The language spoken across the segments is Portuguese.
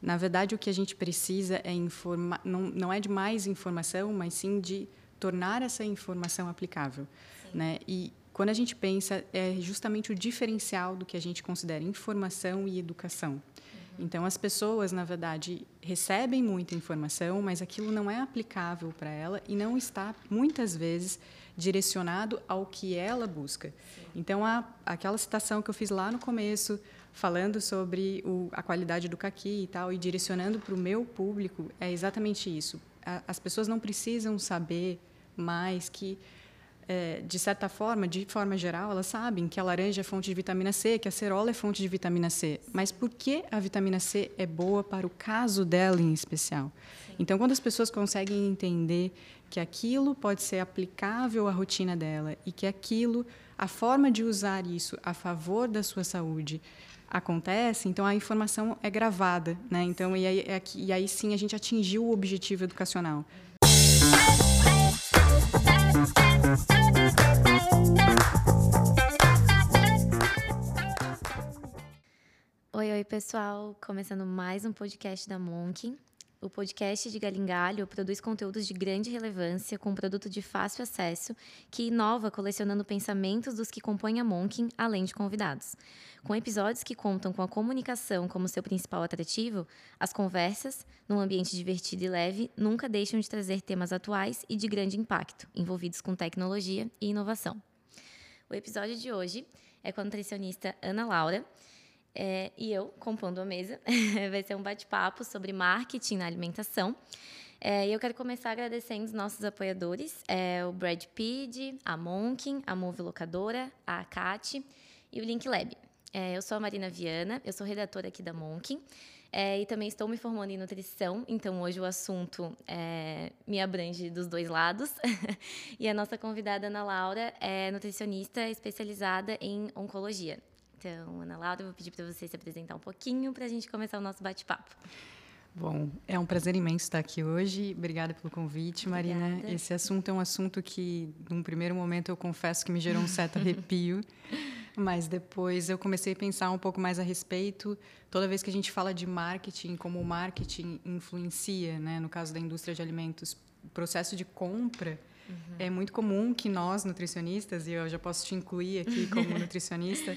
Na verdade, o que a gente precisa é informar, não, não é de mais informação, mas sim de tornar essa informação aplicável, né? E quando a gente pensa é justamente o diferencial do que a gente considera informação e educação. Uhum. Então as pessoas, na verdade, recebem muita informação, mas aquilo não é aplicável para ela e não está muitas vezes direcionado ao que ela busca. Então a, aquela citação que eu fiz lá no começo, falando sobre o, a qualidade do caqui e tal, e direcionando para o meu público, é exatamente isso. A, as pessoas não precisam saber mais que é, de certa forma, de forma geral, elas sabem que a laranja é fonte de vitamina C, que a cerola é fonte de vitamina C. Mas por que a vitamina C é boa para o caso dela em especial? Sim. Então, quando as pessoas conseguem entender que aquilo pode ser aplicável à rotina dela e que aquilo, a forma de usar isso a favor da sua saúde acontece, então a informação é gravada, né? Então e aí, é, e aí sim a gente atingiu o objetivo educacional. Oi, oi, pessoal! Começando mais um podcast da Monk. O podcast de Galingalho produz conteúdos de grande relevância com um produto de fácil acesso que inova colecionando pensamentos dos que compõem a Monk, além de convidados. Com episódios que contam com a comunicação como seu principal atrativo, as conversas, num ambiente divertido e leve, nunca deixam de trazer temas atuais e de grande impacto, envolvidos com tecnologia e inovação. O episódio de hoje é com a nutricionista Ana Laura é, e eu, compondo a mesa. Vai ser um bate-papo sobre marketing na alimentação. É, e eu quero começar agradecendo os nossos apoiadores, é, o Brad Pitt, a Monkin, a Move Locadora, a Cat e o Link Lab. É, eu sou a Marina Viana, eu sou redatora aqui da Monkin. É, e também estou me formando em nutrição, então hoje o assunto é, me abrange dos dois lados. e a nossa convidada, Ana Laura, é nutricionista especializada em oncologia. Então, Ana Laura, eu vou pedir para você se apresentar um pouquinho para a gente começar o nosso bate-papo. Bom, é um prazer imenso estar aqui hoje. Obrigada pelo convite, Marina. Obrigada. Esse assunto é um assunto que, num primeiro momento, eu confesso que me gerou um certo arrepio, mas depois eu comecei a pensar um pouco mais a respeito. Toda vez que a gente fala de marketing, como o marketing influencia, né? no caso da indústria de alimentos, o processo de compra. Uhum. É muito comum que nós, nutricionistas, e eu já posso te incluir aqui como nutricionista,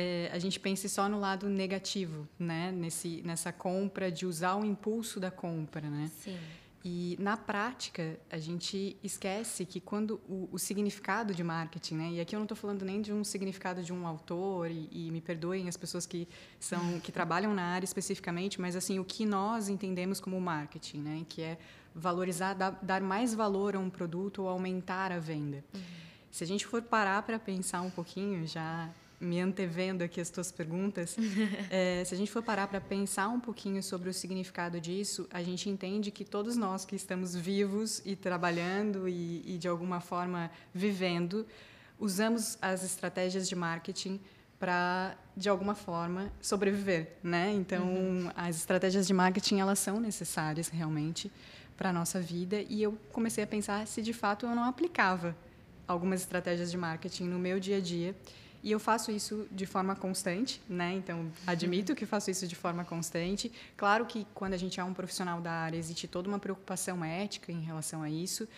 é, a gente pense só no lado negativo, né? Nesse, nessa compra, de usar o impulso da compra, né? Sim. E na prática, a gente esquece que quando o, o significado de marketing, né? E aqui eu não estou falando nem de um significado de um autor e, e, me perdoem as pessoas que são que trabalham na área especificamente, mas assim o que nós entendemos como marketing, né? Que é valorizar, dar, dar mais valor a um produto ou aumentar a venda. Uhum. Se a gente for parar para pensar um pouquinho, já me antevendo aqui as tuas perguntas, é, se a gente for parar para pensar um pouquinho sobre o significado disso, a gente entende que todos nós que estamos vivos e trabalhando e, e de alguma forma vivendo, usamos as estratégias de marketing para de alguma forma sobreviver, né? Então, uhum. as estratégias de marketing elas são necessárias realmente para a nossa vida e eu comecei a pensar se de fato eu não aplicava algumas estratégias de marketing no meu dia a dia e eu faço isso de forma constante, né? Então, admito que faço isso de forma constante. Claro que quando a gente é um profissional da área, existe toda uma preocupação ética em relação a isso.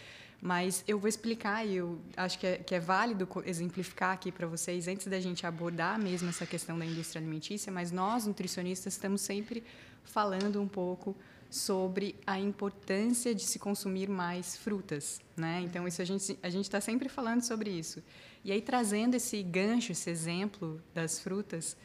Mas eu vou explicar e eu acho que é, que é válido exemplificar aqui para vocês, antes da gente abordar mesmo essa questão da indústria alimentícia, mas nós, nutricionistas, estamos sempre falando um pouco sobre a importância de se consumir mais frutas, né? Então isso a gente a gente está sempre falando sobre isso. E aí trazendo esse gancho, esse exemplo das frutas,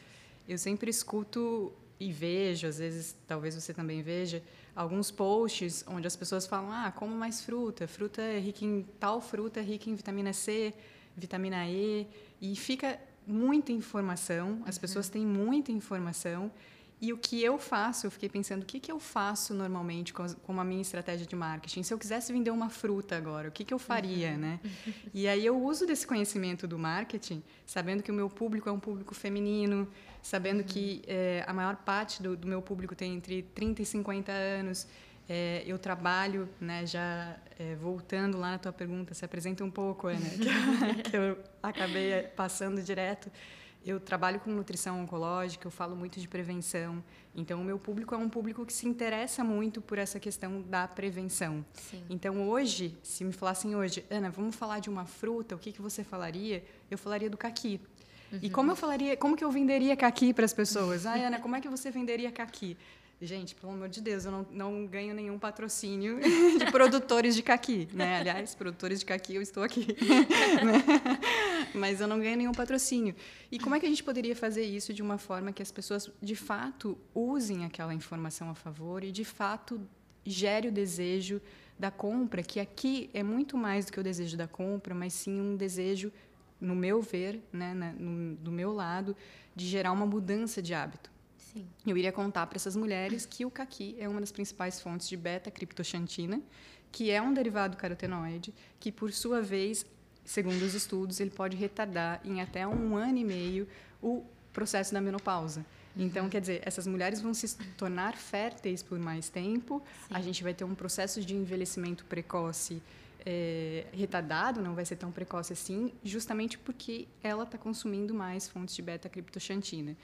eu sempre escuto e vejo, às vezes talvez você também veja, alguns posts onde as pessoas falam: "Ah, como mais fruta? Fruta é rica em tal fruta é rica em vitamina C, vitamina E", e fica muita informação, as uhum. pessoas têm muita informação e o que eu faço, eu fiquei pensando, o que, que eu faço normalmente com, com a minha estratégia de marketing? Se eu quisesse vender uma fruta agora, o que, que eu faria, uhum. né? E aí eu uso desse conhecimento do marketing, sabendo que o meu público é um público feminino, sabendo uhum. que é, a maior parte do, do, meu público tem entre 30 e 50 anos. É, eu trabalho, né, já é, voltando lá na tua pergunta, se apresenta um pouco, Ana, que, que eu acabei passando direto eu trabalho com nutrição oncológica, eu falo muito de prevenção. Então, o meu público é um público que se interessa muito por essa questão da prevenção. Sim. Então, hoje, se me falassem hoje, Ana, vamos falar de uma fruta, o que, que você falaria? Eu falaria do caqui. Uhum. E como eu falaria, como que eu venderia caqui para as pessoas? Ah, Ana, como é que você venderia caqui? Gente, pelo amor de Deus, eu não, não ganho nenhum patrocínio de produtores de caqui, né? Aliás, produtores de caqui, eu estou aqui. Né? Mas eu não ganho nenhum patrocínio. E como é que a gente poderia fazer isso de uma forma que as pessoas, de fato, usem aquela informação a favor e, de fato, gere o desejo da compra, que aqui é muito mais do que o desejo da compra, mas sim um desejo, no meu ver, né, no, do meu lado, de gerar uma mudança de hábito. Sim. Eu iria contar para essas mulheres que o caqui é uma das principais fontes de beta-criptoxantina, que é um derivado carotenoide, que por sua vez, segundo os estudos, ele pode retardar em até um ano e meio o processo da menopausa. Então, uhum. quer dizer, essas mulheres vão se tornar férteis por mais tempo, Sim. a gente vai ter um processo de envelhecimento precoce é, retardado, não vai ser tão precoce assim, justamente porque ela está consumindo mais fontes de beta-criptoxantina.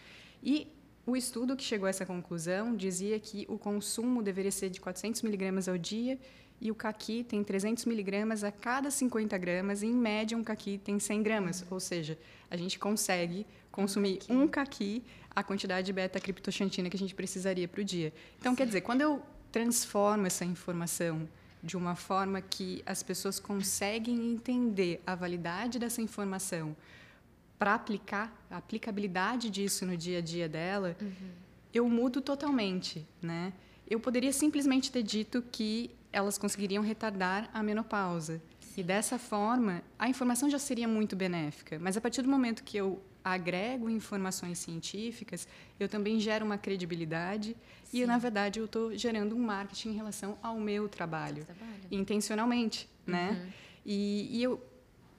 E o estudo que chegou a essa conclusão dizia que o consumo deveria ser de 400 miligramas ao dia e o caqui tem 300 miligramas a cada 50 gramas e, em média, um caqui tem 100 gramas. Ou seja, a gente consegue consumir um caqui a quantidade de beta-criptoxantina que a gente precisaria para o dia. Então, Sim. quer dizer, quando eu transformo essa informação de uma forma que as pessoas conseguem entender a validade dessa informação, para aplicar a aplicabilidade disso no dia a dia dela, uhum. eu mudo totalmente, né? Eu poderia simplesmente ter dito que elas conseguiriam retardar a menopausa. E dessa forma, a informação já seria muito benéfica. Mas a partir do momento que eu agrego informações científicas, eu também gero uma credibilidade Sim. e, na verdade, eu estou gerando um marketing em relação ao meu trabalho, trabalho. intencionalmente, né? uhum. né? E, e eu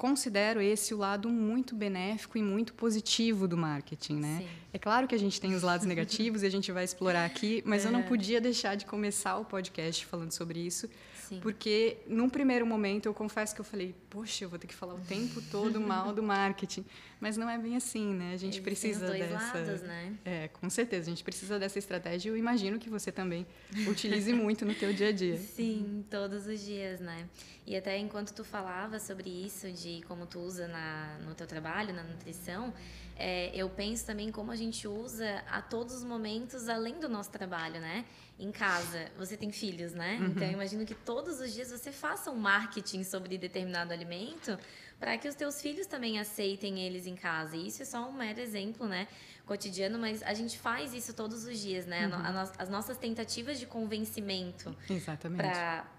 considero esse o lado muito benéfico e muito positivo do marketing, né? Sim. É claro que a gente tem os lados negativos e a gente vai explorar aqui, mas é. eu não é. podia deixar de começar o podcast falando sobre isso, Sim. porque num primeiro momento eu confesso que eu falei, poxa, eu vou ter que falar o tempo todo mal do marketing, mas não é bem assim, né? A gente Eles precisa dois dessa, lados, né? É, com certeza, a gente precisa dessa estratégia. Eu imagino que você também utilize muito no teu dia a dia. Sim, todos os dias, né? E até enquanto tu falava sobre isso, de como tu usa na, no teu trabalho, na nutrição, é, eu penso também como a gente usa a todos os momentos além do nosso trabalho, né? Em casa, você tem filhos, né? Uhum. Então, eu imagino que todos os dias você faça um marketing sobre determinado alimento para que os teus filhos também aceitem eles em casa. E isso é só um mero exemplo, né? Cotidiano, mas a gente faz isso todos os dias, né? Uhum. as nossas tentativas de convencimento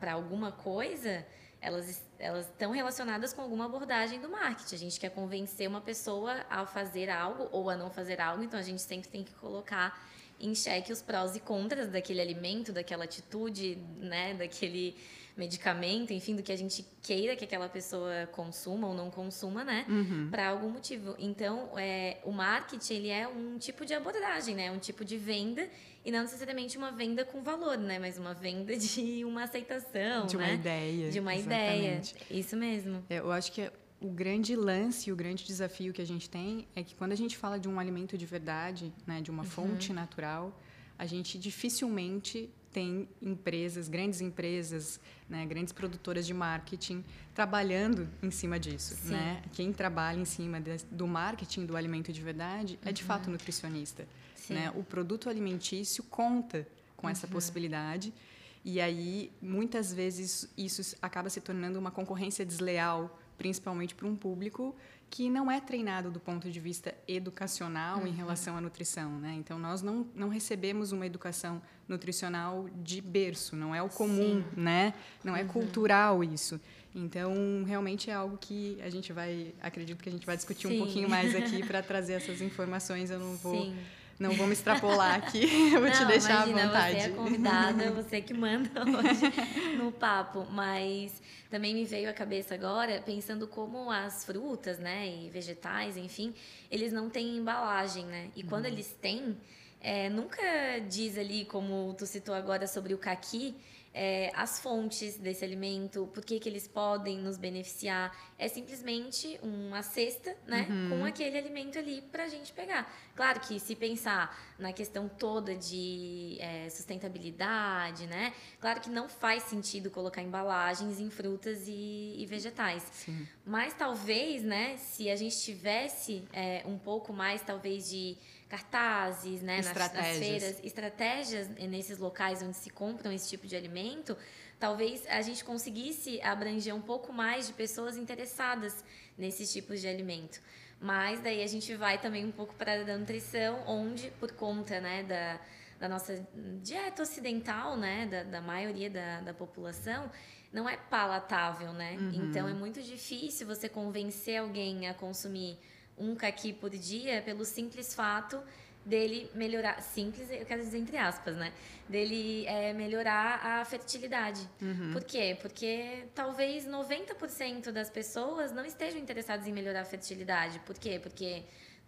para alguma coisa elas elas estão relacionadas com alguma abordagem do marketing. A gente quer convencer uma pessoa a fazer algo ou a não fazer algo, então a gente sempre tem que colocar em xeque os prós e contras daquele alimento, daquela atitude, né, daquele medicamento, enfim, do que a gente queira que aquela pessoa consuma ou não consuma, né, uhum. para algum motivo. Então, é, o marketing ele é um tipo de abordagem, né, um tipo de venda e não necessariamente uma venda com valor, né, mas uma venda de uma aceitação, de uma né? ideia, de uma exatamente. ideia, isso mesmo. É, eu acho que o grande lance, o grande desafio que a gente tem é que quando a gente fala de um alimento de verdade, né, de uma uhum. fonte natural, a gente dificilmente tem empresas, grandes empresas, né, grandes produtoras de marketing trabalhando em cima disso. Né? Quem trabalha em cima de, do marketing do alimento de verdade é, de uhum. fato, nutricionista. Né? O produto alimentício conta com uhum. essa possibilidade. E aí, muitas vezes, isso acaba se tornando uma concorrência desleal, principalmente para um público que não é treinado do ponto de vista educacional uhum. em relação à nutrição, né? Então nós não, não recebemos uma educação nutricional de berço, não é o comum, Sim. né? Não é uhum. cultural isso. Então realmente é algo que a gente vai, acredito que a gente vai discutir Sim. um pouquinho mais aqui para trazer essas informações. Eu não vou Sim não me extrapolar aqui, eu vou não, te deixar imagina, à vontade. Você é convidada, você que manda hoje no papo. Mas também me veio à cabeça agora, pensando como as frutas, né, e vegetais, enfim, eles não têm embalagem, né? E quando uhum. eles têm, é, nunca diz ali, como tu citou agora sobre o caqui, é, as fontes desse alimento, por que, que eles podem nos beneficiar. É simplesmente uma cesta, né, uhum. com aquele alimento ali para a gente pegar. Claro que se pensar na questão toda de é, sustentabilidade, né, claro que não faz sentido colocar embalagens em frutas e, e vegetais. Sim. Mas talvez, né, se a gente tivesse é, um pouco mais, talvez de cartazes, né, estratégias. Nas, nas feiras, estratégias nesses locais onde se compram esse tipo de alimento, talvez a gente conseguisse abranger um pouco mais de pessoas interessadas nesses tipos de alimento. Mas daí a gente vai também um pouco para a nutrição, onde por conta, né, da, da nossa dieta ocidental, né, da, da maioria da, da população, não é palatável, né? Uhum. Então é muito difícil você convencer alguém a consumir um caqui por dia pelo simples fato dele melhorar, simples, eu quero dizer entre aspas, né? Dele é, melhorar a fertilidade. Uhum. Por quê? Porque talvez 90% das pessoas não estejam interessadas em melhorar a fertilidade. Por quê? Porque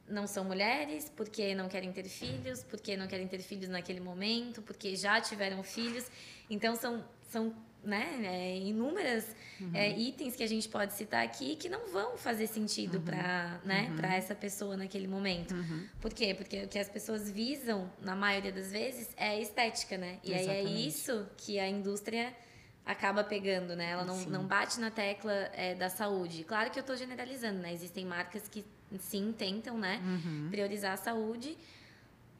não são mulheres, porque não querem ter filhos, porque não querem ter filhos naquele momento, porque já tiveram filhos. Então, são, são né, é, inúmeras uhum. é, itens que a gente pode citar aqui que não vão fazer sentido uhum. para né, uhum. essa pessoa naquele momento. Uhum. Por quê? Porque o que as pessoas visam, na maioria das vezes, é a estética, né? E Exatamente. aí é isso que a indústria acaba pegando, né? Ela não, não bate na tecla é, da saúde. Claro que eu estou generalizando, né? Existem marcas que sim tentam, né, uhum. priorizar a saúde,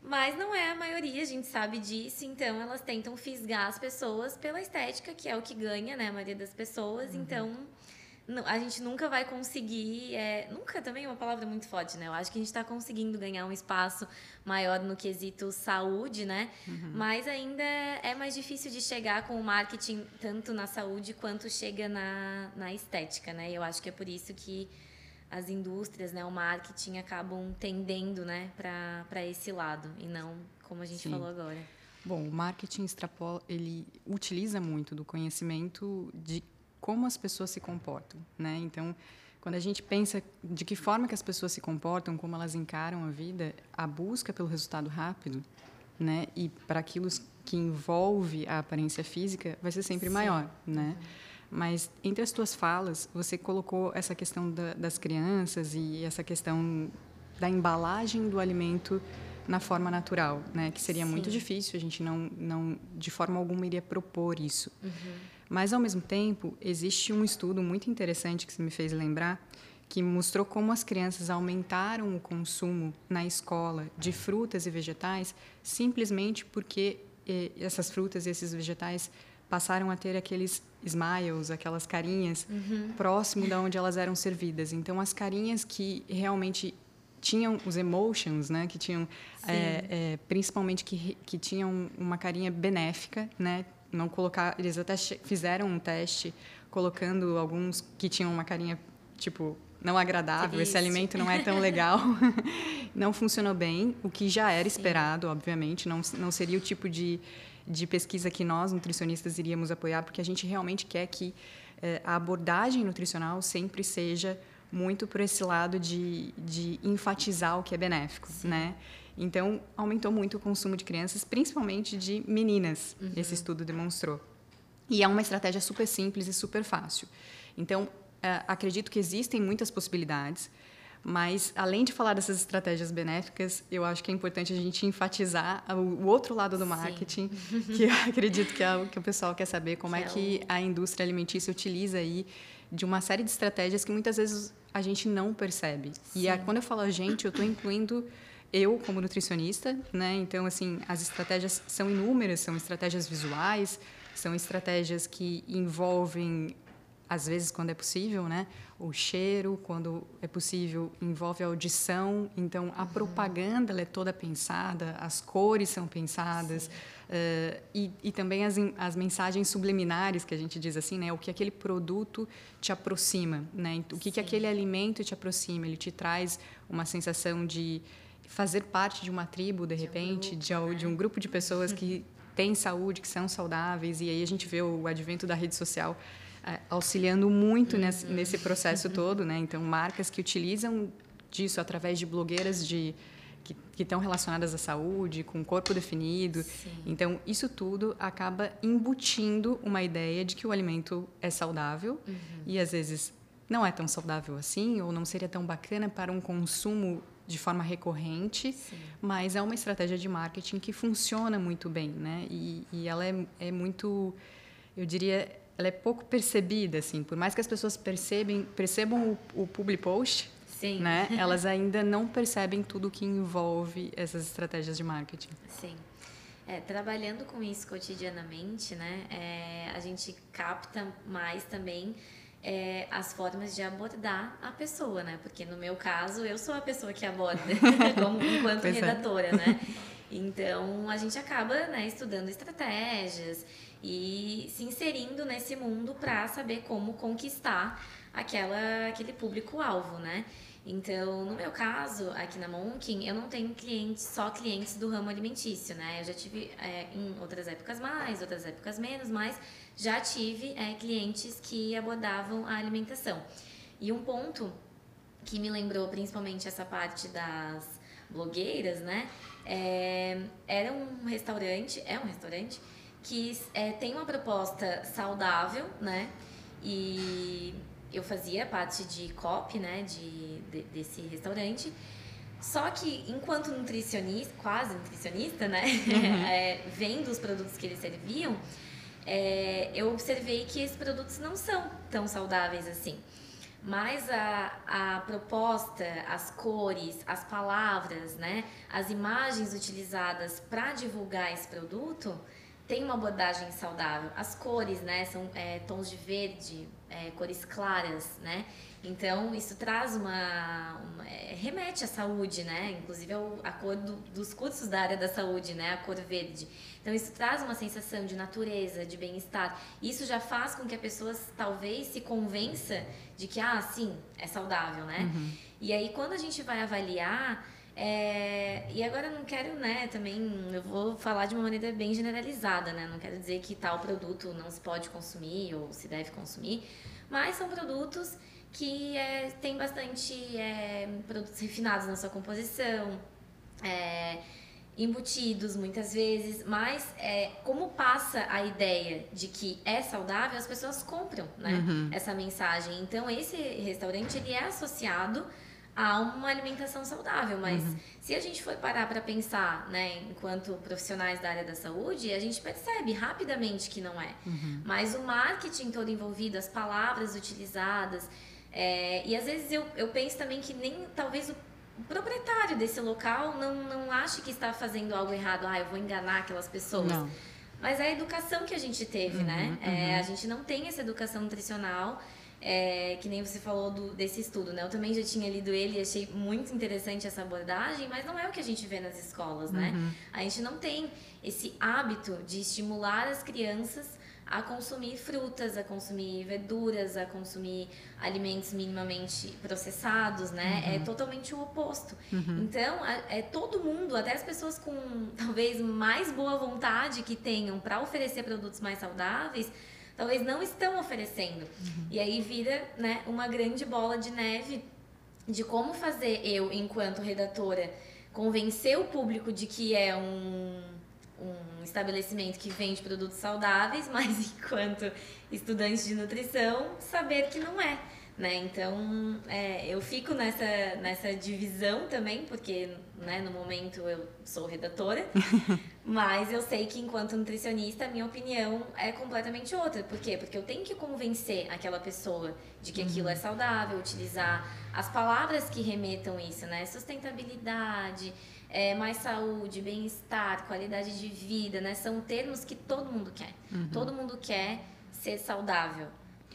mas não é a maioria, a gente sabe disso, então elas tentam fisgar as pessoas pela estética, que é o que ganha, né, a maioria das pessoas. Uhum. Então, a gente nunca vai conseguir. É, nunca também é uma palavra muito forte, né? Eu acho que a gente está conseguindo ganhar um espaço maior no quesito saúde, né? Uhum. Mas ainda é mais difícil de chegar com o marketing tanto na saúde quanto chega na, na estética, né? Eu acho que é por isso que as indústrias, né, o marketing acabam tendendo, né, para esse lado e não como a gente Sim. falou agora. Bom, o marketing extrapola, ele utiliza muito do conhecimento de como as pessoas se comportam, né? Então, quando a gente pensa de que forma que as pessoas se comportam, como elas encaram a vida, a busca pelo resultado rápido, né, e para aquilo que envolve a aparência física, vai ser sempre Sim. maior, né? Uhum. Mas entre as tuas falas, você colocou essa questão da, das crianças e essa questão da embalagem do alimento na forma natural, né? Que seria Sim. muito difícil, a gente não, não, de forma alguma iria propor isso. Uhum. Mas ao mesmo tempo, existe um estudo muito interessante que você me fez lembrar, que mostrou como as crianças aumentaram o consumo na escola de frutas e vegetais simplesmente porque eh, essas frutas e esses vegetais passaram a ter aqueles smiles, aquelas carinhas uhum. próximo da onde elas eram servidas. Então, as carinhas que realmente tinham os emotions, né, que tinham é, é, principalmente que, que tinham uma carinha benéfica, né, não colocar, eles até fizeram um teste colocando alguns que tinham uma carinha tipo não agradável, esse alimento não é tão legal, não funcionou bem, o que já era Sim. esperado, obviamente, não não seria o tipo de de pesquisa que nós, nutricionistas, iríamos apoiar, porque a gente realmente quer que eh, a abordagem nutricional sempre seja muito por esse lado de, de enfatizar o que é benéfico, Sim. né? Então, aumentou muito o consumo de crianças, principalmente de meninas, uhum. esse estudo demonstrou. E é uma estratégia super simples e super fácil. Então, eh, acredito que existem muitas possibilidades. Mas, além de falar dessas estratégias benéficas, eu acho que é importante a gente enfatizar o, outro lado do marketing, Sim. que eu acredito que é o que o pessoal quer saber, como que é, é que a indústria alimentícia utiliza aí de uma série de estratégias que muitas vezes a gente não percebe. Sim. E a, quando eu falo a gente, eu estou incluindo eu como nutricionista, né? Então, assim, as estratégias são inúmeras, são estratégias visuais, são estratégias que envolvem às vezes quando é possível, né? O cheiro, quando é possível, envolve a audição. Então, a uhum. propaganda é toda pensada, as cores são pensadas uh, e, e, também as, as mensagens subliminares que a gente diz assim, né? O que aquele produto te aproxima, né? O que, que aquele alimento te aproxima? Ele te traz uma sensação de fazer parte de uma tribo, de repente, de um grupo, de, de um grupo de pessoas que têm saúde, que são saudáveis. E aí a gente vê o advento da rede social auxiliando muito nesse, nesse, processo todo, né? Então, marcas que utilizam disso através de blogueiras de que estão relacionadas à saúde, com corpo definido. Sim. Então, isso tudo acaba embutindo uma ideia de que o alimento é saudável Uhum. e às vezes não é tão saudável assim ou não seria tão bacana para um consumo de forma recorrente, Sim. mas é uma estratégia de marketing que funciona muito bem, né? E, e ela é, é muito, eu diria, ela é pouco percebida, assim. Por mais que as pessoas percebem, percebam o, o public post, Sim. né? Elas ainda não percebem tudo que envolve essas estratégias de marketing. Sim. É, trabalhando com isso cotidianamente, né, é, a gente capta mais também é, as formas de abordar a pessoa, né? Porque no meu caso, eu sou a pessoa que aborda, como, enquanto Pois é. redatora, né? Então, a gente acaba né, estudando estratégias e se inserindo nesse mundo para saber como conquistar aquela, aquele público-alvo, né? Então, no meu caso, aqui na Monkin, eu não tenho clientes, só clientes do ramo alimentício, né? Eu já tive é, em outras épocas mais, outras épocas menos, mas já tive é, clientes que abordavam a alimentação. E um ponto que me lembrou principalmente essa parte das blogueiras, né? É, era um restaurante, é um restaurante que é, tem uma proposta saudável, né? E eu fazia parte de copy, né? De, de- desse restaurante. Só que enquanto nutricionista, quase nutricionista, né? É, vendo os produtos que eles serviam, é, eu observei que esses produtos não são tão saudáveis assim. Mas a, a proposta, as cores, as palavras, né, as imagens utilizadas para divulgar esse produto tem uma abordagem saudável. As cores, né, são é, tons de verde, é, cores claras, né? Então isso traz uma, uma- é, remete à saúde, né? Inclusive é o- a cor do- dos cursos da área da saúde, né? A cor verde. Então isso traz uma sensação de natureza, de bem-estar. Isso já faz com que a pessoa talvez se convença de que ah, sim, é saudável, né? E aí quando a gente vai avaliar é, e agora eu não quero, né, também, eu vou falar de uma maneira bem generalizada, né? Não quero dizer que tal produto não se pode consumir ou se deve consumir, mas são produtos que é, tem bastante é, produtos refinados na sua composição, é, embutidos muitas vezes, mas é, como passa a ideia de que é saudável, as pessoas compram né, essa mensagem. Então, esse restaurante ele é associado a uma alimentação saudável, mas se a gente for parar para pensar, né, enquanto profissionais da área da saúde, a gente percebe rapidamente que não é. Mas o marketing todo envolvido, as palavras utilizadas, é, e às vezes eu, eu penso também que nem talvez o o proprietário desse local não, não ache que está fazendo algo errado, ah, eu vou enganar aquelas pessoas. Não. Mas é a educação que a gente teve, né? É, a gente não tem essa educação nutricional, é, que nem você falou do, desse estudo, né? Eu também já tinha lido ele e achei muito interessante essa abordagem, mas não é o que a gente vê nas escolas, né? A gente não tem esse hábito de estimular as crianças a consumir frutas, a consumir verduras, a consumir alimentos minimamente processados, né? É totalmente o oposto. Então, a- é todo mundo, até as pessoas com talvez mais boa vontade que tenham para oferecer produtos mais saudáveis, talvez não estão oferecendo. E aí vira, né, uma grande bola de neve de como fazer eu, enquanto redatora, convencer o público de que é um, um estabelecimento que vende produtos saudáveis, mas enquanto estudante de nutrição, saber que não é. Né? Então, é, eu fico nessa, nessa divisão também, porque né, no momento eu sou redatora, mas eu sei que enquanto nutricionista, a minha opinião é completamente outra. Por quê? Porque eu tenho que convencer aquela pessoa de que aquilo é saudável, utilizar as palavras que remetam isso, né? Sustentabilidade, é, mais saúde, bem-estar, qualidade de vida, né? São termos que todo mundo quer. Todo mundo quer ser saudável.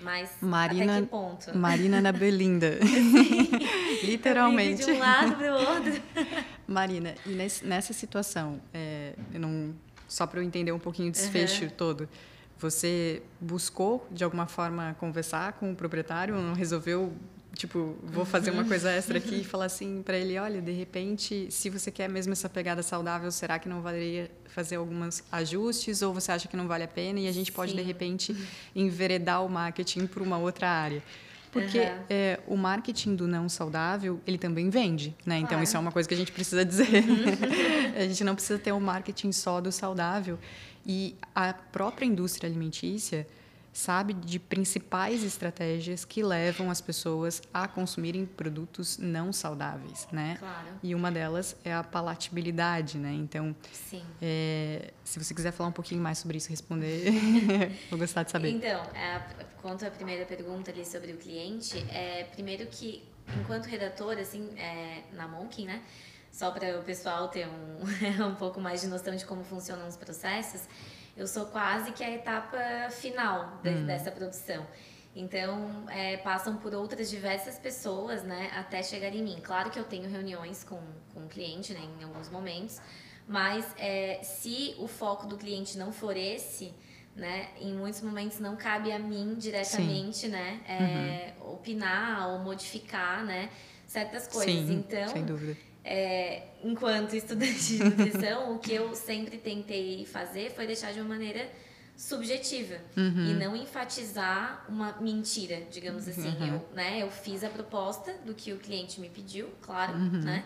Mas Marina- até que ponto? Marina na Belinda. Literalmente. De um lado para o outro. Marina, e nesse- nessa situação, é, não, só para eu entender um pouquinho o desfecho todo, você buscou de alguma forma conversar com o proprietário? Não resolveu, tipo, vou fazer uma coisa extra aqui e falar assim para ele: olha, de repente, se você quer mesmo essa pegada saudável, será que não valeria fazer alguns ajustes? Ou você acha que não vale a pena e a gente pode, de Sim. repente, enveredar o marketing para uma outra área? Porque uhum. é, o marketing do não saudável, ele também vende, né? Então, claro. isso é uma coisa que a gente precisa dizer. Uhum. a gente não precisa ter um marketing só do saudável. E a própria indústria alimentícia sabe de principais estratégias que levam as pessoas a consumirem produtos não saudáveis, né? Claro. E uma delas é a palatabilidade, né? Então, é, se você quiser falar um pouquinho mais sobre isso, responder, vou gostar de saber. Então, a, quanto à primeira pergunta ali sobre o cliente, é primeiro que enquanto redator, assim, é, na Monkin, né? Só para o pessoal ter um, um pouco mais de noção de como funcionam os processos eu sou quase que a etapa final de, hum. dessa produção. Então, é, passam por outras diversas pessoas, né, até chegar em mim. Claro que eu tenho reuniões com, com o cliente, né, em alguns momentos, mas é, se o foco do cliente não for esse, né, em muitos momentos não cabe a mim diretamente, Sim. né, é, uhum. opinar ou modificar, né, certas coisas. Sim, então, sem dúvida é, enquanto estudante de nutrição, o que eu sempre tentei fazer foi deixar de uma maneira subjetiva uhum. e não enfatizar uma mentira, digamos assim. Uhum. Eu, né, eu fiz a proposta do que o cliente me pediu, claro, uhum. né?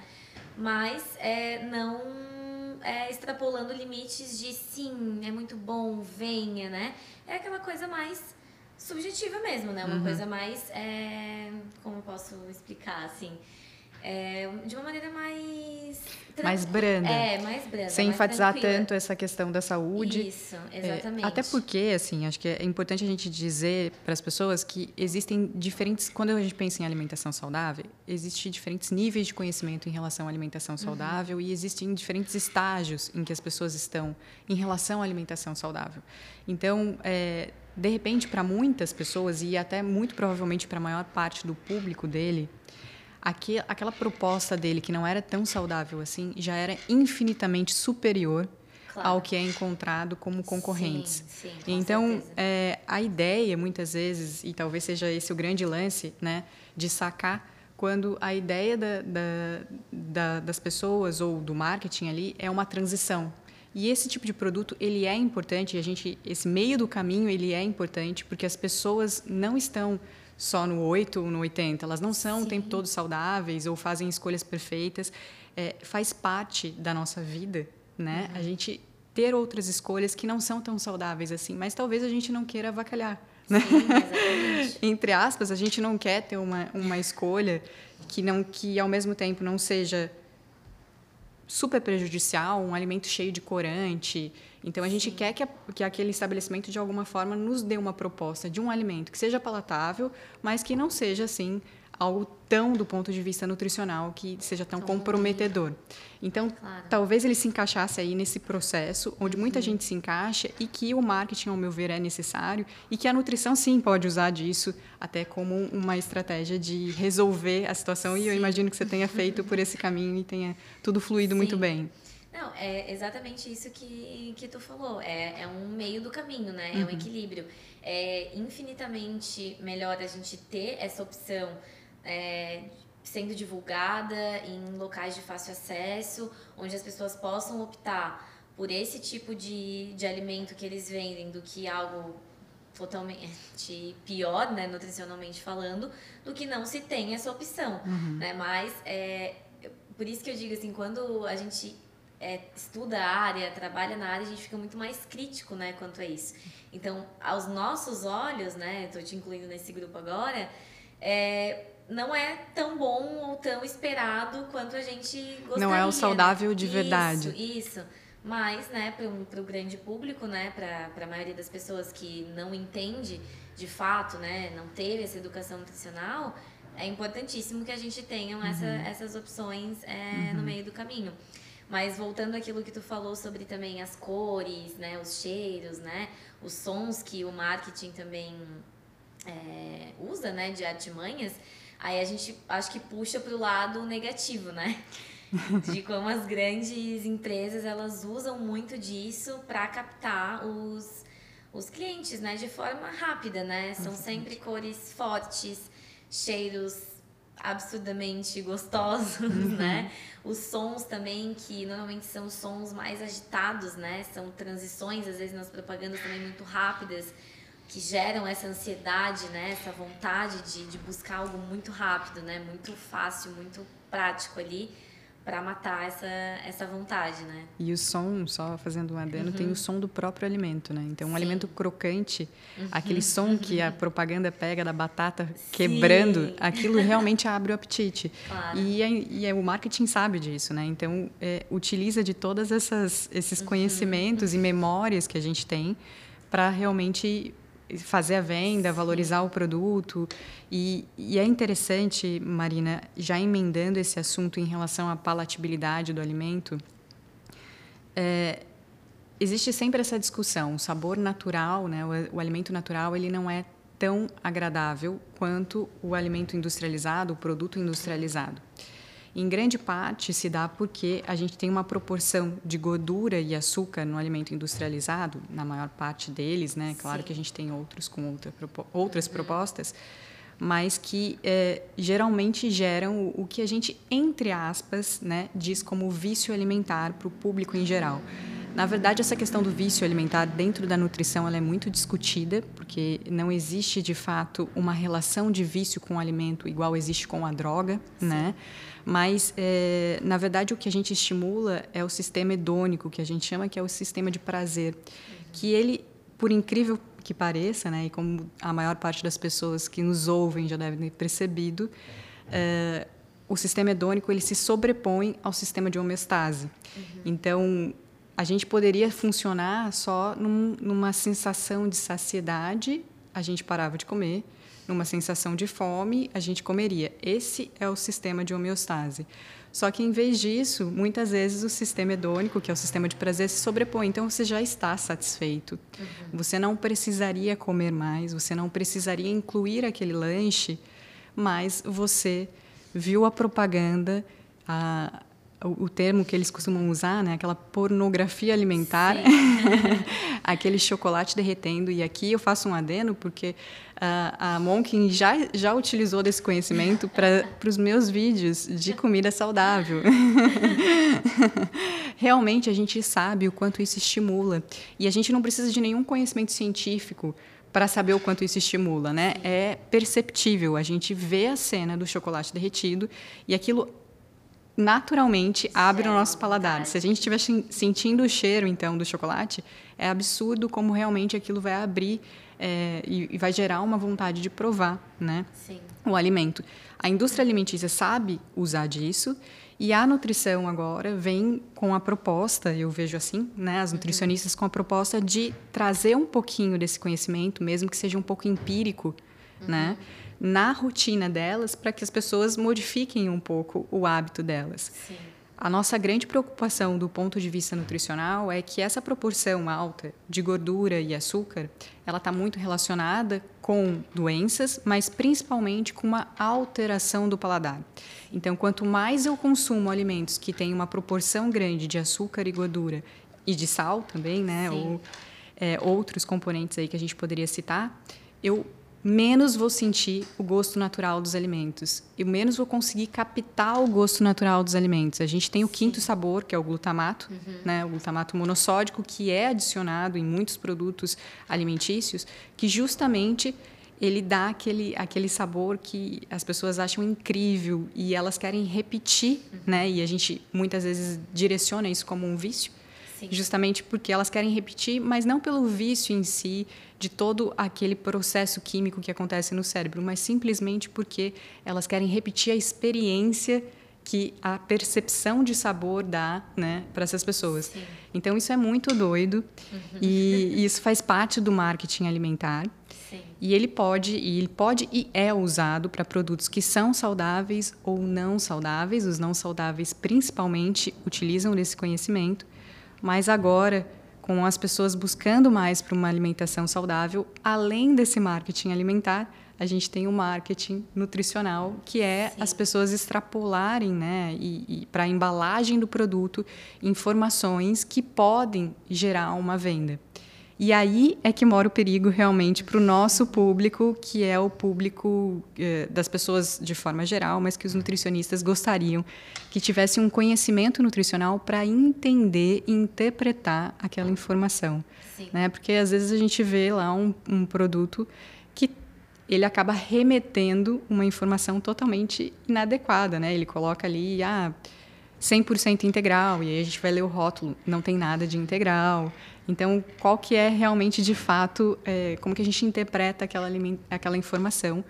Mas é, não é, extrapolando limites de sim, é muito bom, venha, né? É aquela coisa mais subjetiva mesmo, né? Uma uhum. coisa mais, é, como eu posso explicar, assim é, de uma maneira mais mais branda. É, mais branda. Sem mais enfatizar tranquila. tanto essa questão da saúde. Isso, exatamente. É, até porque, assim, acho que é importante a gente dizer para as pessoas que existem diferentes. Quando a gente pensa em alimentação saudável, existem diferentes níveis de conhecimento em relação à alimentação uhum. saudável uhum. e existem diferentes estágios em que as pessoas estão em relação à alimentação saudável. Então, é, de repente, para muitas pessoas e até muito provavelmente para a maior parte do público dele, aqui, aquela proposta dele, que não era tão saudável assim, já era infinitamente superior claro. ao que é encontrado como concorrentes. Sim, sim, então, é, a ideia, muitas vezes, e talvez seja esse o grande lance, né, de sacar quando a ideia da, da, da, das pessoas ou do marketing ali é uma transição. E esse tipo de produto ele é importante. A gente, esse meio do caminho ele é importante porque as pessoas não estão só no 8 ou no 80. Elas não são Sim. o tempo todo saudáveis ou fazem escolhas perfeitas. É, faz parte da nossa vida, né? Uhum. A gente ter outras escolhas que não são tão saudáveis assim, mas talvez a gente não queira avacalhar. Né? Sim, Entre aspas, a gente não quer ter uma, uma escolha que não que ao mesmo tempo não seja super prejudicial, um alimento cheio de corante, então a gente Sim. quer que, a, que aquele estabelecimento de alguma forma nos dê uma proposta de um alimento que seja palatável, mas que não seja assim algo tão do ponto de vista nutricional que seja tão, comprometedor. Então, claro. talvez ele se encaixasse aí nesse processo onde muita uhum. gente se encaixa e que o marketing, ao meu ver, é necessário e que a nutrição sim pode usar disso até como uma estratégia de resolver a situação sim. e eu imagino que você tenha feito por esse caminho e tenha tudo fluído sim. muito bem. Não, é exatamente isso que, que tu falou. É, é um meio do caminho, né? É um uhum. equilíbrio. É infinitamente melhor a gente ter essa opção é, sendo divulgada em locais de fácil acesso, onde as pessoas possam optar por esse tipo de, de alimento que eles vendem do que algo totalmente pior, né, nutricionalmente falando, do que não se tem essa opção, uhum. né? Mas é, por isso que eu digo assim, quando a gente é, estuda a área, trabalha na área, a gente fica muito mais crítico, né, quanto a isso. Então, aos nossos olhos, né, estou te incluindo nesse grupo agora, é, não é tão bom ou tão esperado quanto a gente gostaria. Não é o saudável de isso, verdade. Isso, Mas, né, para o grande público, né, para a maioria das pessoas que não entende de fato, né, não teve essa educação nutricional, é importantíssimo que a gente tenha essa, uhum. essas opções é, uhum. no meio do caminho. Mas voltando àquilo que tu falou sobre também as cores, né, os cheiros, né, os sons que o marketing também é, usa, né, de artimanhas, aí a gente acho que puxa para o lado negativo, né? De como as grandes empresas elas usam muito disso para captar os, os clientes, né, de forma rápida, né? São sempre cores fortes, cheiros absurdamente gostosos, uhum. né? Os sons também, que normalmente são sons mais agitados, né? São transições, às vezes, nas propagandas também muito rápidas, que geram essa ansiedade, né? Essa vontade de, de buscar algo muito rápido, né? Muito fácil, muito prático ali para matar essa, essa vontade, né? E o som, só fazendo um adendo, uhum. tem o som do próprio alimento, né? Então, um Sim. alimento crocante, uhum. aquele som que a propaganda pega da batata Sim. quebrando, aquilo realmente abre o apetite. Claro. E, é, e é, o marketing sabe disso, né? Então, é, utiliza de todas essas esses uhum. conhecimentos e memórias que a gente tem para realmente fazer a venda, valorizar o produto. E, e, é interessante, Marina, já emendando esse assunto em relação à palatabilidade do alimento, é, existe sempre essa discussão. O sabor natural, né, o, o alimento natural, ele não é tão agradável quanto o alimento industrializado, o produto industrializado. Em grande parte se dá porque a gente tem uma proporção de gordura e açúcar no alimento industrializado, na maior parte deles, né? Claro Sim. que a gente tem outros com outra, outras uhum. propostas, mas que é, geralmente geram o, o, que a gente, entre aspas, né, diz como vício alimentar para o público em geral. Na verdade, essa questão do vício alimentar dentro da nutrição ela é muito discutida, porque não existe de fato uma relação de vício com o alimento igual existe com a droga, Sim. né? Mas, é, na verdade, o que a gente estimula é o sistema hedônico, que a gente chama que é o sistema de prazer, que ele, por incrível que pareça, né, e como a maior parte das pessoas que nos ouvem já devem ter percebido, é, o sistema hedônico ele se sobrepõe ao sistema de homeostase. Uhum. Então, a gente poderia funcionar só num, numa sensação de saciedade, a gente parava de comer, numa sensação de fome, a gente comeria. Esse é o sistema de homeostase. Só que, em vez disso, muitas vezes o sistema hedônico, que é o sistema de prazer, se sobrepõe. Então, você já está satisfeito. Uhum. Você não precisaria comer mais, você não precisaria incluir aquele lanche, mas você viu a propaganda, a, o, o, termo que eles costumam usar, né? Aquela pornografia alimentar, aquele chocolate derretendo. E aqui eu faço um adeno porque a Monkin já já utilizou desse conhecimento para os meus vídeos de comida saudável. Realmente a gente sabe o quanto isso estimula e a gente não precisa de nenhum conhecimento científico para saber o quanto isso estimula, né? É perceptível. A gente vê a cena do chocolate derretido e aquilo naturalmente abre o nosso paladar. Se a gente estiver sentindo o cheiro, então, do chocolate, é absurdo como realmente aquilo vai abrir é, e, e, vai gerar uma vontade de provar né, Sim. o alimento. A indústria alimentícia sabe usar disso e a nutrição agora vem com a proposta, eu vejo assim, né, as uhum. nutricionistas com a proposta de trazer um pouquinho desse conhecimento, mesmo que seja um pouco empírico, uhum. né? na rotina delas para que as pessoas modifiquem um pouco o hábito delas. Sim. A nossa grande preocupação do ponto de vista nutricional é que essa proporção alta de gordura e açúcar, ela está muito relacionada com doenças, mas principalmente com uma alteração do paladar. Então, quanto mais eu consumo alimentos que têm uma proporção grande de açúcar e gordura e de sal também, né, Sim. ou é, outros componentes aí que a gente poderia citar, eu menos vou sentir o gosto natural dos alimentos e menos vou conseguir captar o gosto natural dos alimentos. A gente tem o quinto sabor, que é o glutamato, uhum. né, o glutamato monossódico, que é adicionado em muitos produtos alimentícios, que justamente ele dá aquele, aquele sabor que as pessoas acham incrível e elas querem repetir, uhum. né? E a gente muitas vezes direciona isso como um vício. Sim. justamente porque elas querem repetir, mas não pelo vício em si, de todo aquele processo químico que acontece no cérebro, mas simplesmente porque elas querem repetir a experiência que a percepção de sabor dá né, para essas pessoas. Sim. Então, isso é muito doido uhum. e, isso faz parte do marketing alimentar. Sim. E ele pode, e ele pode e é usado para produtos que são saudáveis ou não saudáveis. Os não saudáveis, principalmente, utilizam desse conhecimento. Mas agora, com as pessoas buscando mais para uma alimentação saudável, além desse marketing alimentar, a gente tem o marketing nutricional, que é Sim. as pessoas extrapolarem, né, e, e para a embalagem do produto, informações que podem gerar uma venda. E aí é que mora o perigo realmente para o nosso público, que é o público eh, das pessoas de forma geral, mas que os nutricionistas gostariam que tivesse um conhecimento nutricional para entender e interpretar aquela informação. Né? Porque às vezes a gente vê lá um, um produto que ele acaba remetendo uma informação totalmente inadequada. Né? Ele coloca ali, ah, 100% integral, e aí a gente vai ler o rótulo, não tem nada de integral. Então, qual que é realmente, de fato, é, como que a gente interpreta aquela, aquela informação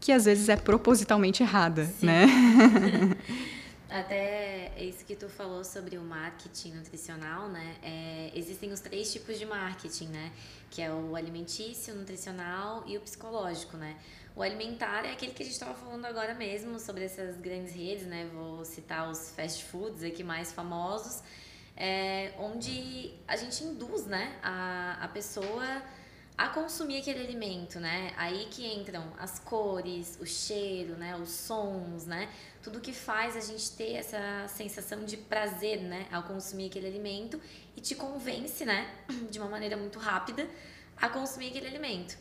que às vezes é propositalmente errada, Sim. né? Até isso que tu falou sobre o marketing nutricional, né? É, existem os três tipos de marketing, né? Que é o alimentício, o nutricional e o psicológico, né? O alimentar é aquele que a gente estava falando agora mesmo sobre essas grandes redes, né? Vou citar os fast foods aqui mais famosos é, onde a gente induz né, a, a pessoa a consumir aquele alimento, né? Aí que entram as cores, o cheiro, né? Os sons, né? Tudo que faz a gente ter essa sensação de prazer, né? Ao consumir aquele alimento e te convence, né? De uma maneira muito rápida a consumir aquele alimento.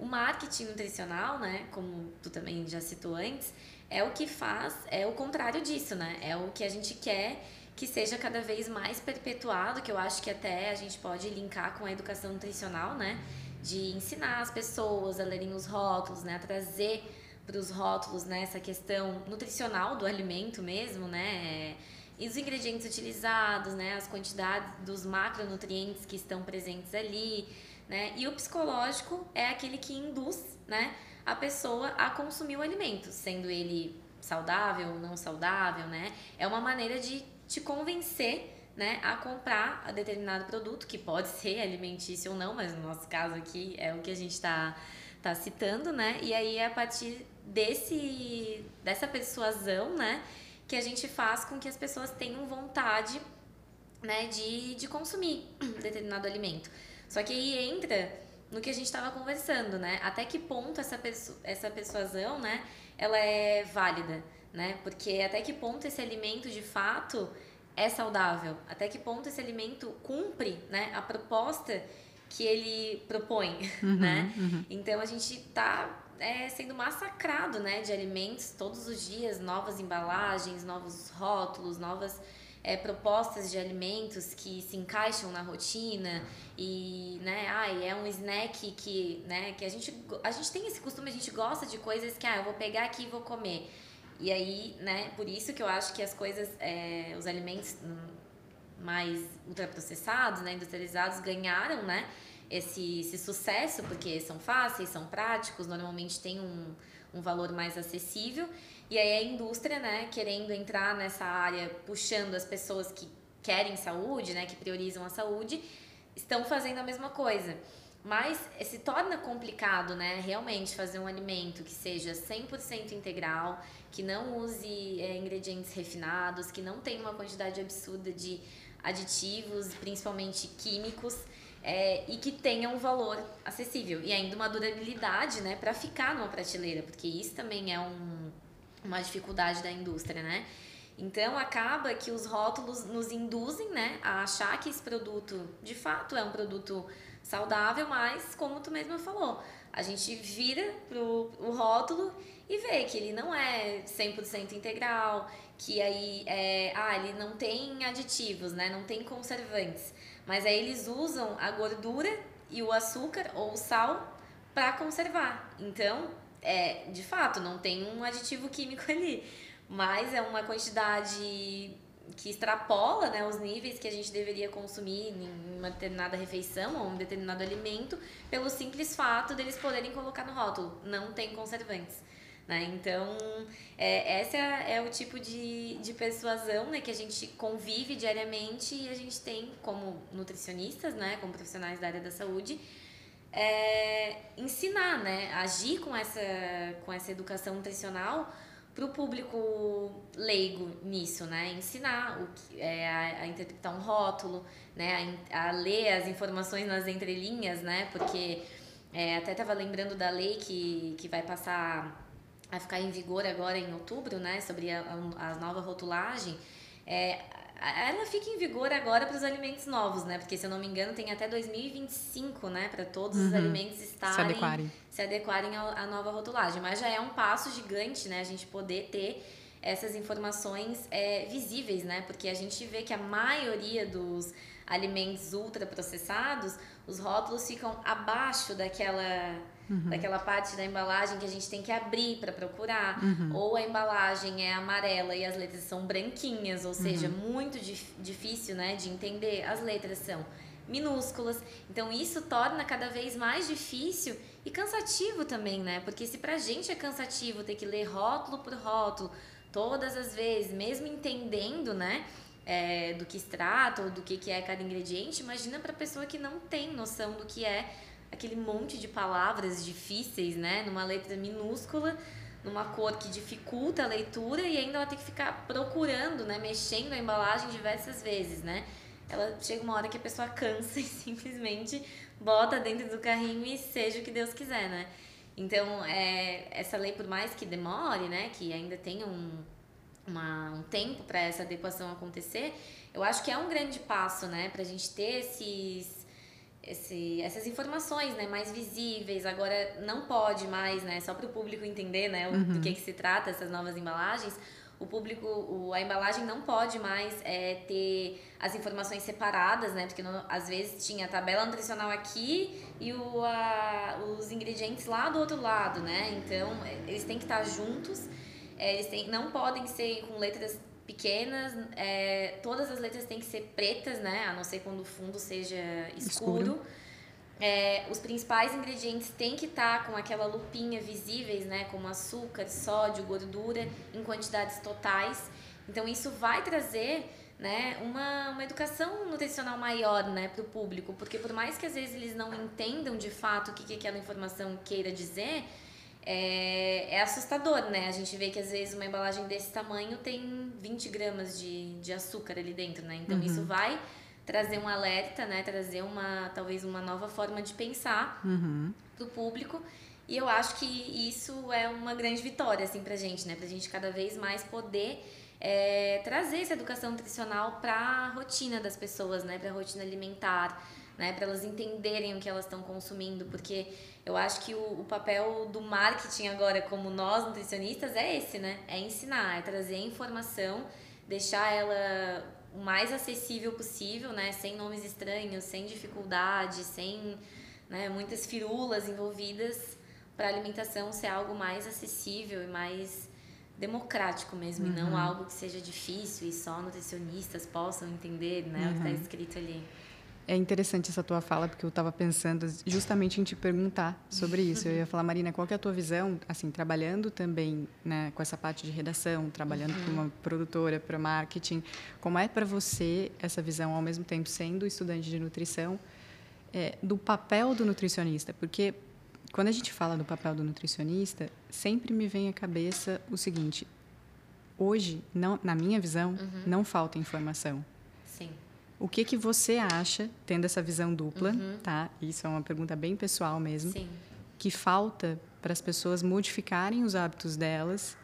O marketing nutricional, né? Como tu também já citou antes, é o que faz, é o contrário disso, né? É o que a gente quer que seja cada vez mais perpetuado, que eu acho que até a gente pode linkar com a educação nutricional, né? De ensinar as pessoas a lerem os rótulos, né? A trazer para os rótulos né? essa questão nutricional do alimento mesmo, né? E os ingredientes utilizados, né? As quantidades dos macronutrientes que estão presentes ali, né? E o psicológico é aquele que induz, né? A pessoa a consumir o alimento, sendo ele saudável ou não saudável, né? É uma maneira de te convencer né, a comprar a determinado produto, que pode ser alimentício ou não, mas no nosso caso aqui é o que a gente está tá citando, né? E aí a partir desse, dessa persuasão, né, que a gente faz com que as pessoas tenham vontade né, de, de consumir determinado alimento. Só que aí entra no que a gente estava conversando, né? Até que ponto essa, persu essa persuasão, né, ela é válida? Né? Porque até que ponto esse alimento de fato é saudável? Até que ponto esse alimento cumpre, né, a proposta que ele propõe, uhum, né? Uhum. Então a gente está é, sendo massacrado, né, de alimentos todos os dias, novas embalagens, novos rótulos, novas é, propostas de alimentos que se encaixam na rotina e, né, ai, é um snack que, né, que a gente, a gente tem esse costume, a gente gosta de coisas que, ah, eu vou pegar aqui e vou comer. E aí, né, por isso que eu acho que as coisas, é, os alimentos mais ultraprocessados, né, industrializados, ganharam, né, esse, esse sucesso, porque são fáceis, são práticos, normalmente tem um, um valor mais acessível. E aí a indústria, né, querendo entrar nessa área, puxando as pessoas que querem saúde, né, que priorizam a saúde, estão fazendo a mesma coisa. Mas se torna complicado, né, realmente fazer um alimento que seja 100% integral, que não use é, ingredientes refinados, que não tenha uma quantidade absurda de aditivos, principalmente químicos, é, e que tenha um valor acessível e ainda uma durabilidade, né, para ficar numa prateleira, porque isso também é um, uma dificuldade da indústria, né? Então acaba que os rótulos nos induzem, né, a achar que esse produto de fato é um produto saudável, mas como tu mesma falou, a gente vira pro o rótulo e vê que ele não é 100% integral, que aí é, ah, ele não tem aditivos, né? Não tem conservantes. Mas aí eles usam a gordura e o açúcar ou o sal para conservar. Então, é, de fato, não tem um aditivo químico ali, mas é uma quantidade que extrapola né, os níveis que a gente deveria consumir em uma determinada refeição ou um determinado alimento, pelo simples fato deles poderem colocar no rótulo, não tem conservantes. Né? Então, é, esse é, é, o tipo de, de persuasão né, que a gente convive diariamente e a gente tem como nutricionistas, né, como profissionais da área da saúde, é, ensinar, né, agir com essa, com essa educação nutricional para o público leigo nisso, né? Ensinar o que, é, a, a, interpretar um rótulo, né? A, a, ler as informações nas entrelinhas, né? Porque é, até estava lembrando da lei que, que vai passar a ficar em vigor agora em outubro, né? Sobre a, a nova rotulagem. É, ela fica em vigor agora para os alimentos novos, né? Porque se eu não me engano tem até 2025, né, para todos uhum. os alimentos estarem se adequarem, se adequarem à nova rotulagem. Mas já é um passo gigante, né? A gente poder ter essas informações é, visíveis, né? Porque a gente vê que a maioria dos alimentos ultraprocessados, os rótulos ficam abaixo daquela uhum. daquela parte da embalagem que a gente tem que abrir para procurar, uhum. ou a embalagem é amarela e as letras são branquinhas, ou seja, uhum. muito dif difícil, né, de entender. As letras são minúsculas. Então isso torna cada vez mais difícil e cansativo também, né? Porque se pra gente é cansativo ter que ler rótulo por rótulo todas as vezes, mesmo entendendo, né? É, do que se trata ou do que, que é cada ingrediente, imagina para pessoa que não tem noção do que é aquele monte de palavras difíceis, né? Numa letra minúscula, numa cor que dificulta a leitura e ainda ela tem que ficar procurando, né? Mexendo a embalagem diversas vezes, né? Ela chega uma hora que a pessoa cansa e simplesmente bota dentro do carrinho e seja o que Deus quiser, né? Então, é, essa lei, por mais que demore, né? Que ainda tenha um, uma, um tempo para essa adequação acontecer, eu acho que é um grande passo, né? Para a gente ter esses esse, essas informações né, mais visíveis. Agora não pode mais, né, só para o público entender né, uhum. do que, que se trata essas novas embalagens. O público, o, a embalagem não pode mais é, ter as informações separadas, né? Porque no, às vezes tinha a tabela nutricional aqui e o, a, os ingredientes lá do outro lado, né? Então, eles têm que estar juntos. É, eles têm, não podem ser com letras pequenas, é, todas as letras têm que ser pretas, né? A não ser quando o fundo seja escuro. escuro. É, os principais ingredientes têm que estar tá com aquela lupinha visíveis, né? Como açúcar, sódio, gordura, em quantidades totais. Então isso vai trazer né, uma, uma educação nutricional maior né, para o público, porque por mais que às vezes eles não entendam de fato o que, que aquela informação queira dizer, é, é assustador, né? A gente vê que às vezes uma embalagem desse tamanho tem 20 gramas de, de açúcar ali dentro, né? Então uhum. isso vai trazer um alerta, né? Trazer uma talvez uma nova forma de pensar uhum. para o público. E eu acho que isso é uma grande vitória, assim, pra gente, né? Pra gente cada vez mais poder é, trazer essa educação nutricional para a rotina das pessoas, né? Para a rotina alimentar, né? Para elas entenderem o que elas estão consumindo, porque eu acho que o, o, papel do marketing agora, como nós nutricionistas, é esse, né? É ensinar, é trazer informação, deixar ela o mais acessível possível, né? Sem nomes estranhos, sem dificuldade, sem né, muitas firulas envolvidas, para a alimentação ser algo mais acessível e mais democrático mesmo, uhum. e não uhum. algo que seja difícil e só nutricionistas possam entender, né? Uhum. O que está uhum. escrito ali. É interessante essa tua fala, porque eu estava pensando justamente em te perguntar sobre isso. Eu ia falar, Marina, qual é a tua visão, assim, trabalhando também né, com essa parte de redação, trabalhando uhum. com uma produtora para marketing, como é para você essa visão, ao mesmo tempo sendo estudante de nutrição, é, do papel do nutricionista? Porque quando a gente fala do papel do nutricionista, sempre me vem à cabeça o seguinte: hoje, não, na minha visão, uhum. não falta informação. O que que você acha, tendo essa visão dupla, uhum. tá? Isso é uma pergunta bem pessoal mesmo. Sim. Que falta para as pessoas modificarem os hábitos delas,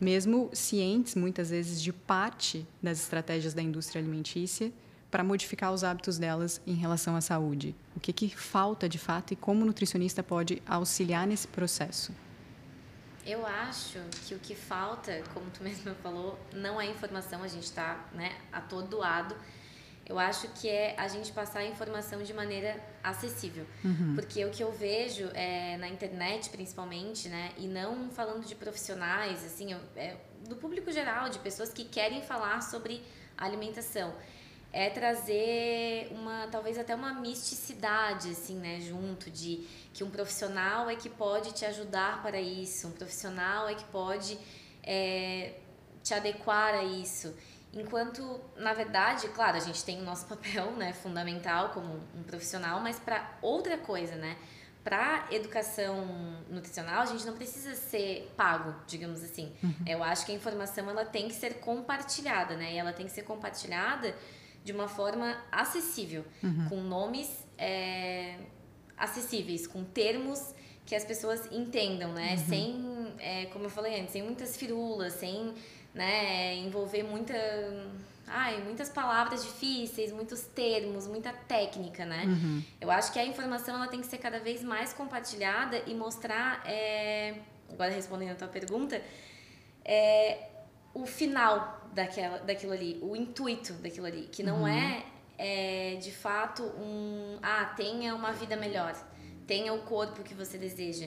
mesmo cientes muitas vezes de parte das estratégias da indústria alimentícia, para modificar os hábitos delas em relação à saúde? O que que falta de fato e como o nutricionista pode auxiliar nesse processo? Eu acho que o que falta, como tu mesmo falou, não é informação, a gente está né, atordoado eu acho que é a gente passar a informação de maneira acessível. Uhum. Porque o que eu vejo é, na internet, principalmente, né? E não falando de profissionais, assim, é, do público geral, de pessoas que querem falar sobre alimentação. É trazer uma, talvez até uma misticidade, assim, né? Junto de que um profissional é que pode te ajudar para isso, um profissional é que pode é, te adequar a isso. Enquanto, na verdade, claro, a gente tem o nosso papel, né, fundamental como um profissional, mas para outra coisa, né? Para educação nutricional, a gente não precisa ser pago, digamos assim. Uhum. Eu acho que a informação ela tem que ser compartilhada, né? E ela tem que ser compartilhada de uma forma acessível, uhum. com nomes é, acessíveis, com termos que as pessoas entendam, né? Uhum. Sem, é, como eu falei antes, sem muitas firulas, sem né, envolver muita ai, muitas palavras difíceis, muitos termos, muita técnica, né? Uhum. Eu acho que a informação ela tem que ser cada vez mais compartilhada e mostrar, é, agora respondendo a tua pergunta, é, o final daquela, daquilo ali, o intuito daquilo ali, que não Uhum. é, é de fato um, ah, tenha uma vida melhor, tenha o corpo que você deseja.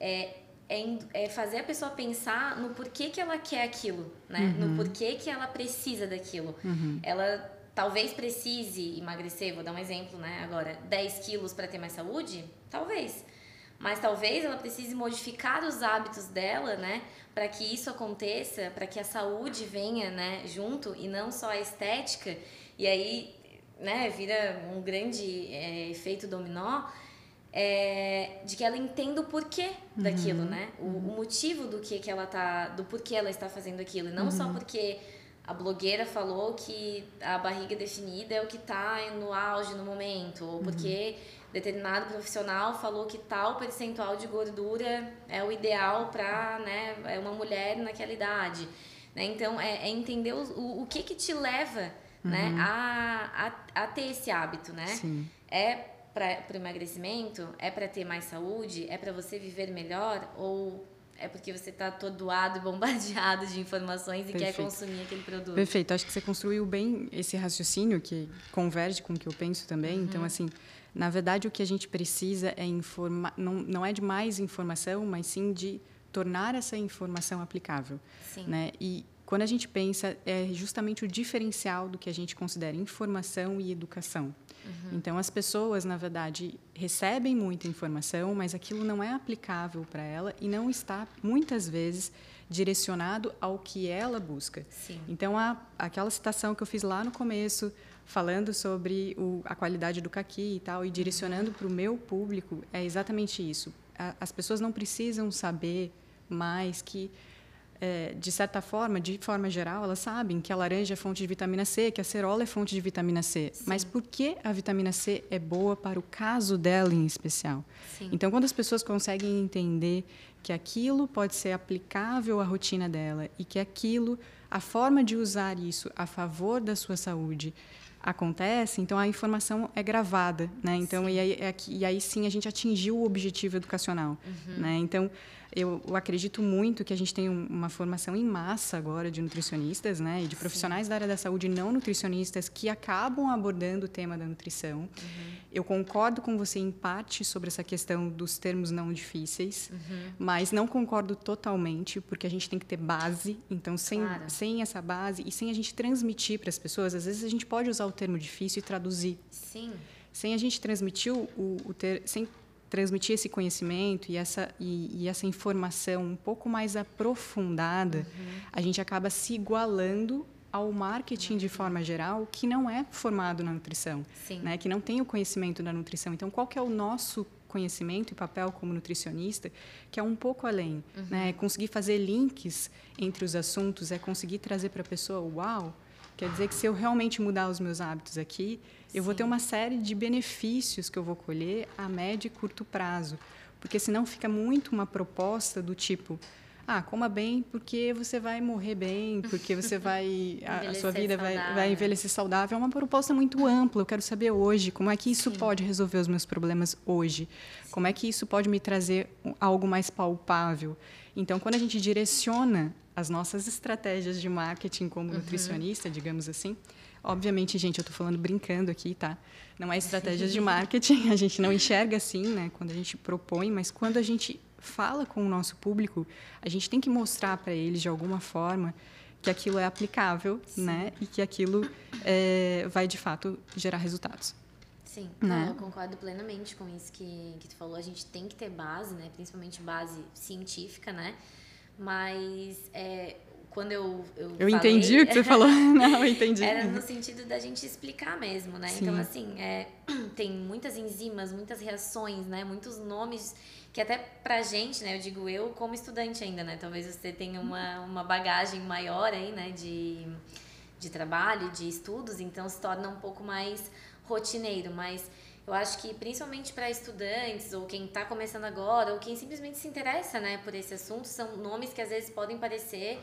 É, é, é fazer a pessoa pensar no porquê que ela quer aquilo, né? Uhum. No porquê que ela precisa daquilo. Ela talvez precise emagrecer, vou dar um exemplo, né? Agora, 10 quilos para ter mais saúde? Talvez. Mas talvez ela precise modificar os hábitos dela, né? Para que isso aconteça, para que a saúde venha, né? Junto e não só a estética. E aí, né? Vira um grande é, efeito dominó. É, de que ela entenda o porquê daquilo, né? O, o motivo do que, que ela tá, do porquê ela está fazendo aquilo, e não só porque a blogueira falou que a barriga definida é o que está no auge no momento, ou porque determinado profissional falou que tal percentual de gordura é o ideal para né, é uma mulher naquela idade. Né? Então, é, é entender o, o, o que que te leva né, a, a, a ter esse hábito, né? Sim. É para o emagrecimento? É para ter mais saúde? É para você viver melhor? Ou é porque você está atordoado e bombardeado de informações e quer Perfeito. consumir aquele produto? Perfeito. Acho que você construiu bem esse raciocínio que converge com o que eu penso também. Uhum. Então, assim, na verdade, o que a gente precisa é informar. Não, não é de mais informação, mas sim de tornar essa informação aplicável. Sim. Né? E quando a gente pensa, é justamente o diferencial do que a gente considera informação e educação. Uhum. Então, as pessoas, na verdade, recebem muita informação, mas aquilo não é aplicável para ela e não está, muitas vezes, direcionado ao que ela busca. Sim. Então, a, aquela citação que eu fiz lá no começo, falando sobre o, a qualidade do caqui e tal, e direcionando para o meu público, é exatamente isso. A, as pessoas não precisam saber mais que, é, de certa forma, de forma geral, elas sabem que a laranja é fonte de vitamina C, que a cerola é fonte de vitamina C. Mas por que a vitamina C é boa para o caso dela em especial? Sim. Então, quando as pessoas conseguem entender que aquilo pode ser aplicável à rotina dela e que aquilo, a forma de usar isso a favor da sua saúde acontece, então a informação é gravada, né? Então e aí, é e aí sim a gente atingiu o objetivo educacional, né? Então eu, acredito muito que a gente tem um- uma formação em massa agora de nutricionistas, né? E de profissionais da área da saúde não nutricionistas que acabam abordando o tema da nutrição. Eu concordo com você em parte sobre essa questão dos termos não difíceis, mas não concordo totalmente, porque a gente tem que ter base. Então, sem, Claro. sem essa base e sem a gente transmitir para as pessoas, às vezes a gente pode usar o termo difícil e traduzir. Sim. Sem a gente transmitir o, o ter, sem transmitir esse conhecimento e essa, e, e essa informação um pouco mais aprofundada, a gente acaba se igualando ao marketing de forma geral, que não é formado na nutrição né, que não tem o conhecimento da nutrição. Então, qual que é o nosso conhecimento e papel como nutricionista, que é um pouco além, né? É conseguir fazer links entre os assuntos, é conseguir trazer para a pessoa, uau, quer dizer que se eu realmente mudar os meus hábitos aqui, eu vou ter Sim. uma série de benefícios que eu vou colher a médio e curto prazo, porque senão fica muito uma proposta do tipo ah, coma bem porque você vai morrer bem, porque você vai a- a, sua vida vai, vai envelhecer saudável. É uma proposta muito ampla. Eu quero saber hoje como é que isso Sim. pode resolver os meus problemas hoje. Como é que isso pode me trazer algo mais palpável. Então, quando a gente direciona as nossas estratégias de marketing como Uhum. nutricionista, digamos assim, obviamente, gente, eu estou falando brincando aqui, tá? Não é estratégias de marketing, a gente não enxerga assim, né? Quando a gente propõe, mas quando a gente fala com o nosso público, a gente tem que mostrar para eles de alguma forma que aquilo é aplicável, né? E que aquilo é, vai de fato gerar resultados. Sim, Né? Eu concordo plenamente com isso que, que tu falou. A gente tem que ter base, né? Principalmente base científica, né? Mas é, quando eu Eu, Eu falei, entendi o que você falou. Não, eu entendi. Era no sentido da gente explicar mesmo, né? Sim. Então, assim, é, tem muitas enzimas, muitas reações, né? Muitos nomes que até pra gente, né? Eu digo eu como estudante ainda, né? Talvez você tenha uma, uma bagagem maior aí, né? De, de trabalho, de estudos, então se torna um pouco mais rotineiro, mas eu acho que principalmente para estudantes ou quem está começando agora ou quem simplesmente se interessa, né, por esse assunto, são nomes que às vezes podem parecer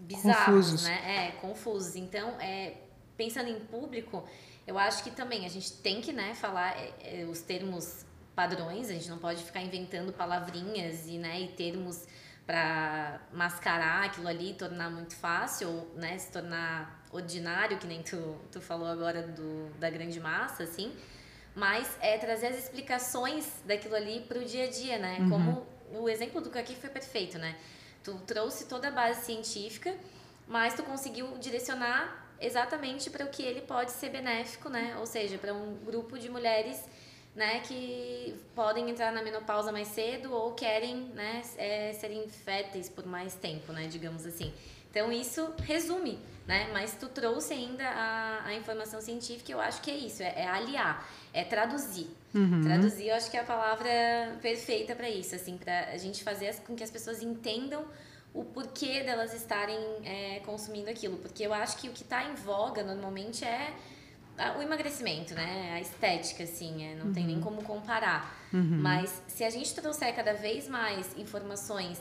bizarros, Confusos. né? É, confusos. Então, é pensando em público, eu acho que também a gente tem que, né, falar é, é, os termos padrões, a gente não pode ficar inventando palavrinhas e, né, e termos para mascarar aquilo ali, tornar muito fácil, ou, né, se tornar ordinário, que nem tu, tu falou agora do, da grande massa, assim, mas é trazer as explicações daquilo ali para o dia a dia, né? Uhum. Como o exemplo do Kaki foi perfeito, né? Tu trouxe toda a base científica, mas tu conseguiu direcionar exatamente para o que ele pode ser benéfico, né? Ou seja, para um grupo de mulheres né, que podem entrar na menopausa mais cedo ou querem, né, é, serem férteis por mais tempo, né, digamos assim. Então isso resume, né, mas tu trouxe ainda a, a informação científica, eu acho que é isso, é, é aliar, é traduzir. Uhum. Traduzir, eu acho que é a palavra perfeita para isso, assim, para a gente fazer com que as pessoas entendam o porquê delas estarem é, consumindo aquilo, porque eu acho que o que está em voga normalmente é o emagrecimento, né? A estética, assim, é, não uhum. tem nem como comparar. Uhum. Mas se a gente trouxer cada vez mais informações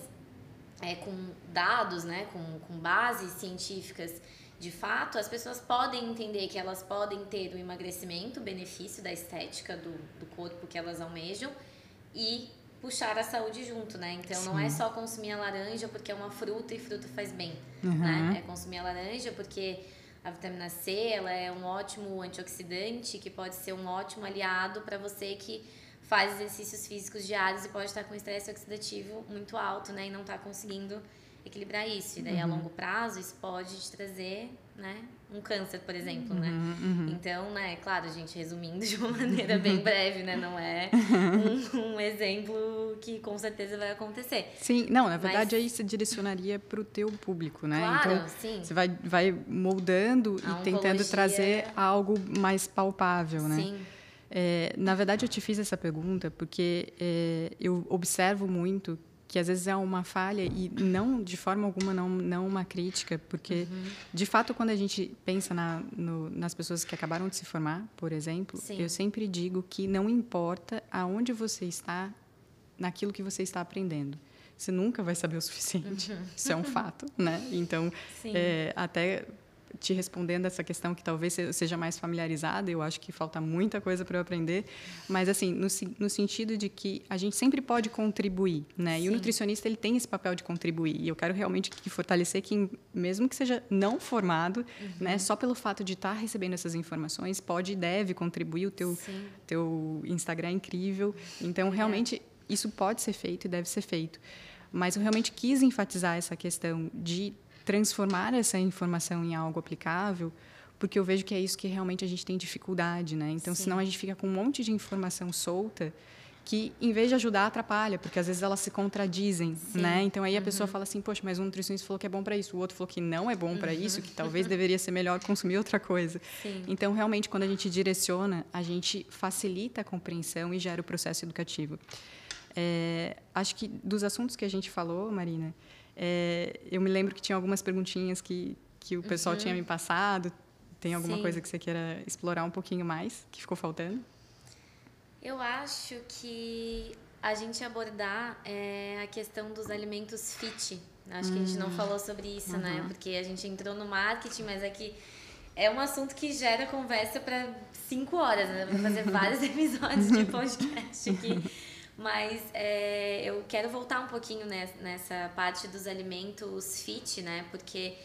é, com dados, né? Com, com bases científicas de fato, as pessoas podem entender que elas podem ter o emagrecimento, o benefício da estética do, do corpo que elas almejam e puxar a saúde junto, né? Então Sim. não é só consumir a laranja porque é uma fruta e fruta faz bem, uhum. né? É consumir a laranja porque a vitamina C, ela é um ótimo antioxidante que pode ser um ótimo aliado para você que faz exercícios físicos diários e pode estar com estresse oxidativo muito alto, né, e não está conseguindo equilibrar isso. E daí, uhum. a longo prazo, isso pode te trazer, né, um câncer, por exemplo, né? uhum, né? Uhum. Então, né, claro, gente, resumindo de uma maneira bem breve, né? Não é um, um exemplo que com certeza vai acontecer. Sim, não, na verdade Mas... aí você direcionaria para o teu público, né? Claro, então, sim. Você vai, vai moldando a e tentando trazer algo mais palpável, né? Sim. É, na verdade, eu te fiz essa pergunta porque é, eu observo muito que às vezes é uma falha e não de forma alguma não não uma crítica porque uhum. de fato quando a gente pensa na, no, nas pessoas que acabaram de se formar por exemplo Sim. eu sempre digo que não importa aonde você está naquilo que você está aprendendo você nunca vai saber o suficiente uhum. isso é um fato né então é, até te respondendo essa questão que talvez seja mais familiarizada, eu acho que falta muita coisa para eu aprender, mas assim, no, no, sentido de que a gente sempre pode contribuir, né? Sim. E o nutricionista ele tem esse papel de contribuir. E eu quero realmente que fortalecer que mesmo que seja não formado, uhum. né, só pelo fato de estar tá recebendo essas informações, pode e deve contribuir o teu Sim. teu Instagram é incrível. Então, realmente é. isso pode ser feito e deve ser feito. Mas eu realmente quis enfatizar essa questão de transformar essa informação em algo aplicável, porque eu vejo que é isso que realmente a gente tem dificuldade, né? Então, Sim. senão a gente fica com um monte de informação solta que, em vez de ajudar, atrapalha, porque às vezes elas se contradizem, Sim. né? Então, aí a uhum. pessoa fala assim, poxa, mas um nutricionista falou que é bom para isso, o outro falou que não é bom uhum. para isso, que talvez deveria ser melhor consumir outra coisa. Sim. Então, realmente, quando a gente direciona, a gente facilita a compreensão e gera o processo educativo. É, acho que dos assuntos que a gente falou, Marina, é, eu me lembro que tinha algumas perguntinhas que, que o pessoal uhum. tinha me passado. Tem alguma Sim. coisa que você queira explorar um pouquinho mais, que ficou faltando? Eu acho que a gente abordar é, a questão dos alimentos fit. Acho que a gente não hum. falou sobre isso, né? uhum. né? Porque a gente entrou no marketing, mas é que é um assunto que gera conversa para cinco horas, né? Vou fazer vários episódios de podcast aqui. Mas é, eu quero voltar um pouquinho nessa parte dos alimentos fit, né? Porque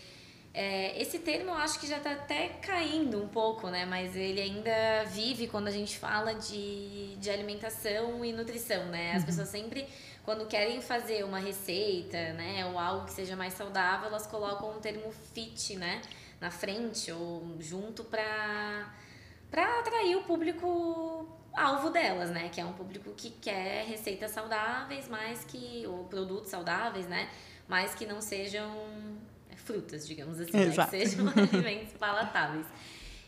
é, esse termo eu acho que já está até caindo um pouco, né? Mas ele ainda vive quando a gente fala de, de alimentação e nutrição, né? As uhum. pessoas sempre, quando querem fazer uma receita, né? Ou algo que seja mais saudável, elas colocam o termo fit, né? Na frente ou junto para para atrair o público alvo delas, né? Que é um público que quer receitas saudáveis, mais que ou produtos saudáveis, né? Mas que não sejam frutas, digamos assim, né? que sejam alimentos palatáveis.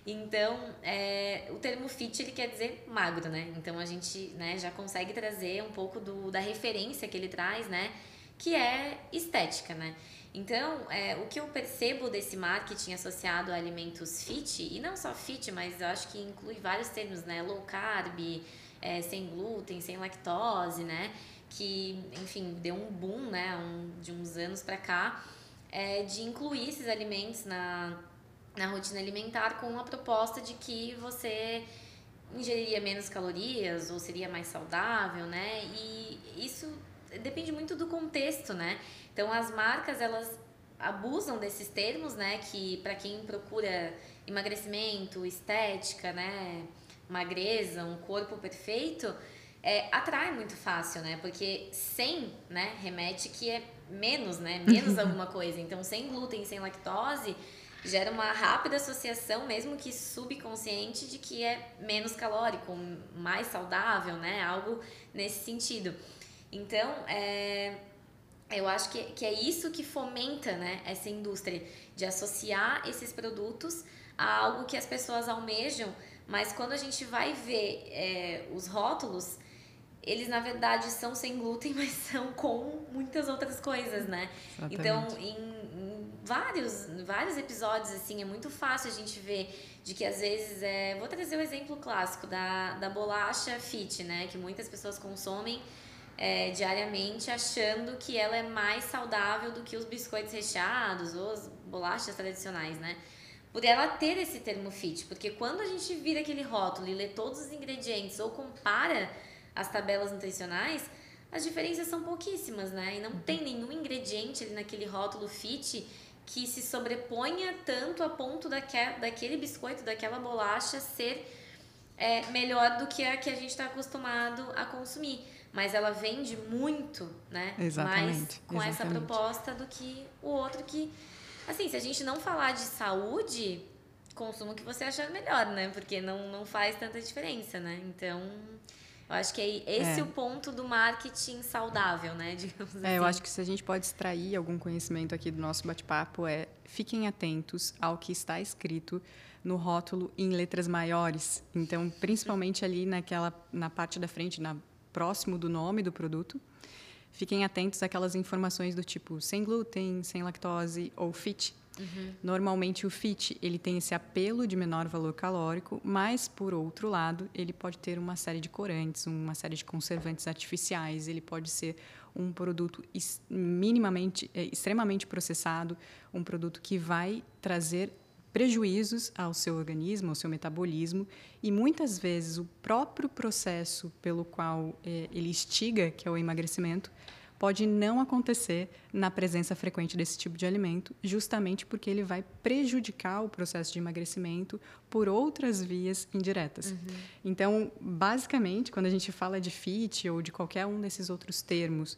Então, é, o termo fit ele quer dizer magro, né? Então a gente né, já consegue trazer um pouco do, da referência que ele traz, né? Que é estética, né? Então, é, o que eu percebo desse marketing associado a alimentos fit, e não só fit, mas eu acho que inclui vários termos, né? Low carb, é, sem glúten, sem lactose, né? Que, enfim, deu um boom, né? Um, de uns anos para cá, é, de incluir esses alimentos na, na rotina alimentar com a proposta de que você ingeriria menos calorias ou seria mais saudável, né? E isso depende muito do contexto, né? Então as marcas elas abusam desses termos, né? Que para quem procura emagrecimento, estética, né? Magreza, um corpo perfeito, é, atrai muito fácil, né? Porque sem, né? Remete que é menos, né? Menos alguma coisa. Então sem glúten, sem lactose gera uma rápida associação, mesmo que subconsciente, de que é menos calórico, mais saudável, né? Algo nesse sentido. Então, é, eu acho que, que é isso que fomenta né, essa indústria, de associar esses produtos a algo que as pessoas almejam, mas quando a gente vai ver é, os rótulos, eles na verdade são sem glúten, mas são com muitas outras coisas, né? Exatamente. Então, em, vários, vários episódios, assim, é muito fácil a gente ver de que às vezes é. Vou trazer o um exemplo clássico da, da bolacha fit, né? Que muitas pessoas consomem é, diariamente achando que ela é mais saudável do que os biscoitos recheados ou as bolachas tradicionais, né? Por ela ter esse termo fit, porque quando a gente vira aquele rótulo e lê todos os ingredientes ou compara as tabelas nutricionais, as diferenças são pouquíssimas, né? E não tem nenhum ingrediente ali naquele rótulo fit que se sobreponha tanto a ponto daquele, daquele biscoito, daquela bolacha ser é, melhor do que a que a gente está acostumado a consumir. Mas ela vende muito, né? Exatamente. Mais com exatamente. essa proposta do que o outro que. Assim, se a gente não falar de saúde, consuma o que você achar melhor, né? Porque não, não faz tanta diferença, né? Então. Eu acho que é esse é. o ponto do marketing saudável, né? Digamos assim. É, eu assim. acho que se a gente pode extrair algum conhecimento aqui do nosso bate-papo é fiquem atentos ao que está escrito no rótulo em letras maiores. Então, principalmente ali naquela na parte da frente, na próximo do nome do produto, fiquem atentos àquelas informações do tipo sem glúten, sem lactose ou fit, Uhum. Normalmente o fit ele tem esse apelo de menor valor calórico, mas por outro lado ele pode ter uma série de corantes, uma série de conservantes artificiais, ele pode ser um produto minimamente, é, extremamente processado, um produto que vai trazer prejuízos ao seu organismo, ao seu metabolismo, e muitas vezes o próprio processo pelo qual é, ele instiga, que é o emagrecimento, pode não acontecer na presença frequente desse tipo de alimento, justamente porque ele vai prejudicar o processo de emagrecimento por outras vias indiretas. Uhum. Então, basicamente, quando a gente fala de FIT ou de qualquer um desses outros termos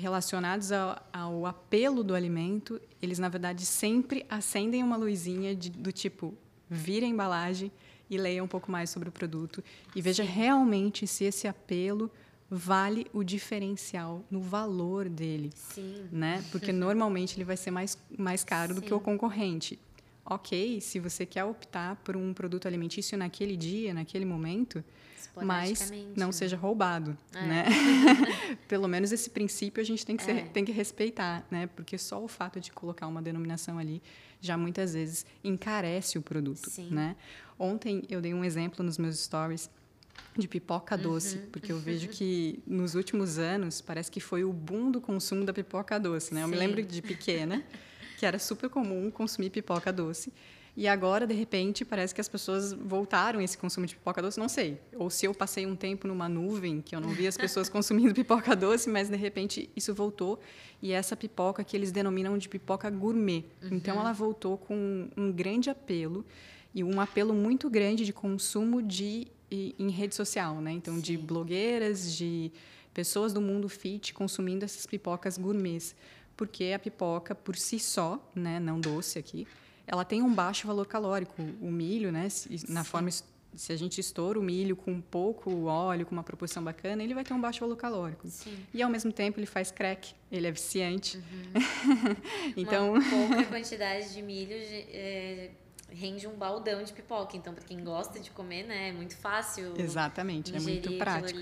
relacionados ao, ao apelo do alimento, eles, na verdade, sempre acendem uma luzinha de, do tipo, vira a embalagem e leia um pouco mais sobre o produto e veja realmente se esse apelo vale o diferencial no valor dele. Sim. Né? Porque normalmente ele vai ser mais, mais caro Sim. do que o concorrente. Ok, se você quer optar por um produto alimentício naquele dia, naquele momento, mas não né? seja roubado, é. né? Pelo menos esse princípio a gente tem que, ser, é. tem que respeitar, né? Porque só o fato de colocar uma denominação ali já muitas vezes encarece o produto, Sim. né? Ontem eu dei um exemplo nos meus stories de pipoca doce, uhum. porque eu vejo que nos últimos anos parece que foi o boom do consumo da pipoca doce, né? Eu me lembro de pequena que era super comum consumir pipoca doce. E agora, de repente, parece que as pessoas voltaram esse consumo de pipoca doce. Não sei. Ou se eu passei um tempo numa nuvem que eu não vi as pessoas consumindo pipoca doce, mas de repente isso voltou. E é essa pipoca que eles denominam de pipoca gourmet. Uhum. Então ela voltou com um grande apelo e um apelo muito grande de consumo de em rede social, né? Então, Sim. de blogueiras, de pessoas do mundo fit consumindo essas pipocas gourmets, porque a pipoca por si só, né, não doce aqui, ela tem um baixo valor calórico. O milho, né, na Sim. forma se a gente estoura o milho com pouco óleo, com uma proporção bacana, ele vai ter um baixo valor calórico. Sim. E ao mesmo tempo ele faz crack, ele é viciante. Uhum. então, uma pouca quantidade de milho é, rende um baldão de pipoca. Então, para quem gosta de comer, né, é muito fácil. Exatamente, é muito prático.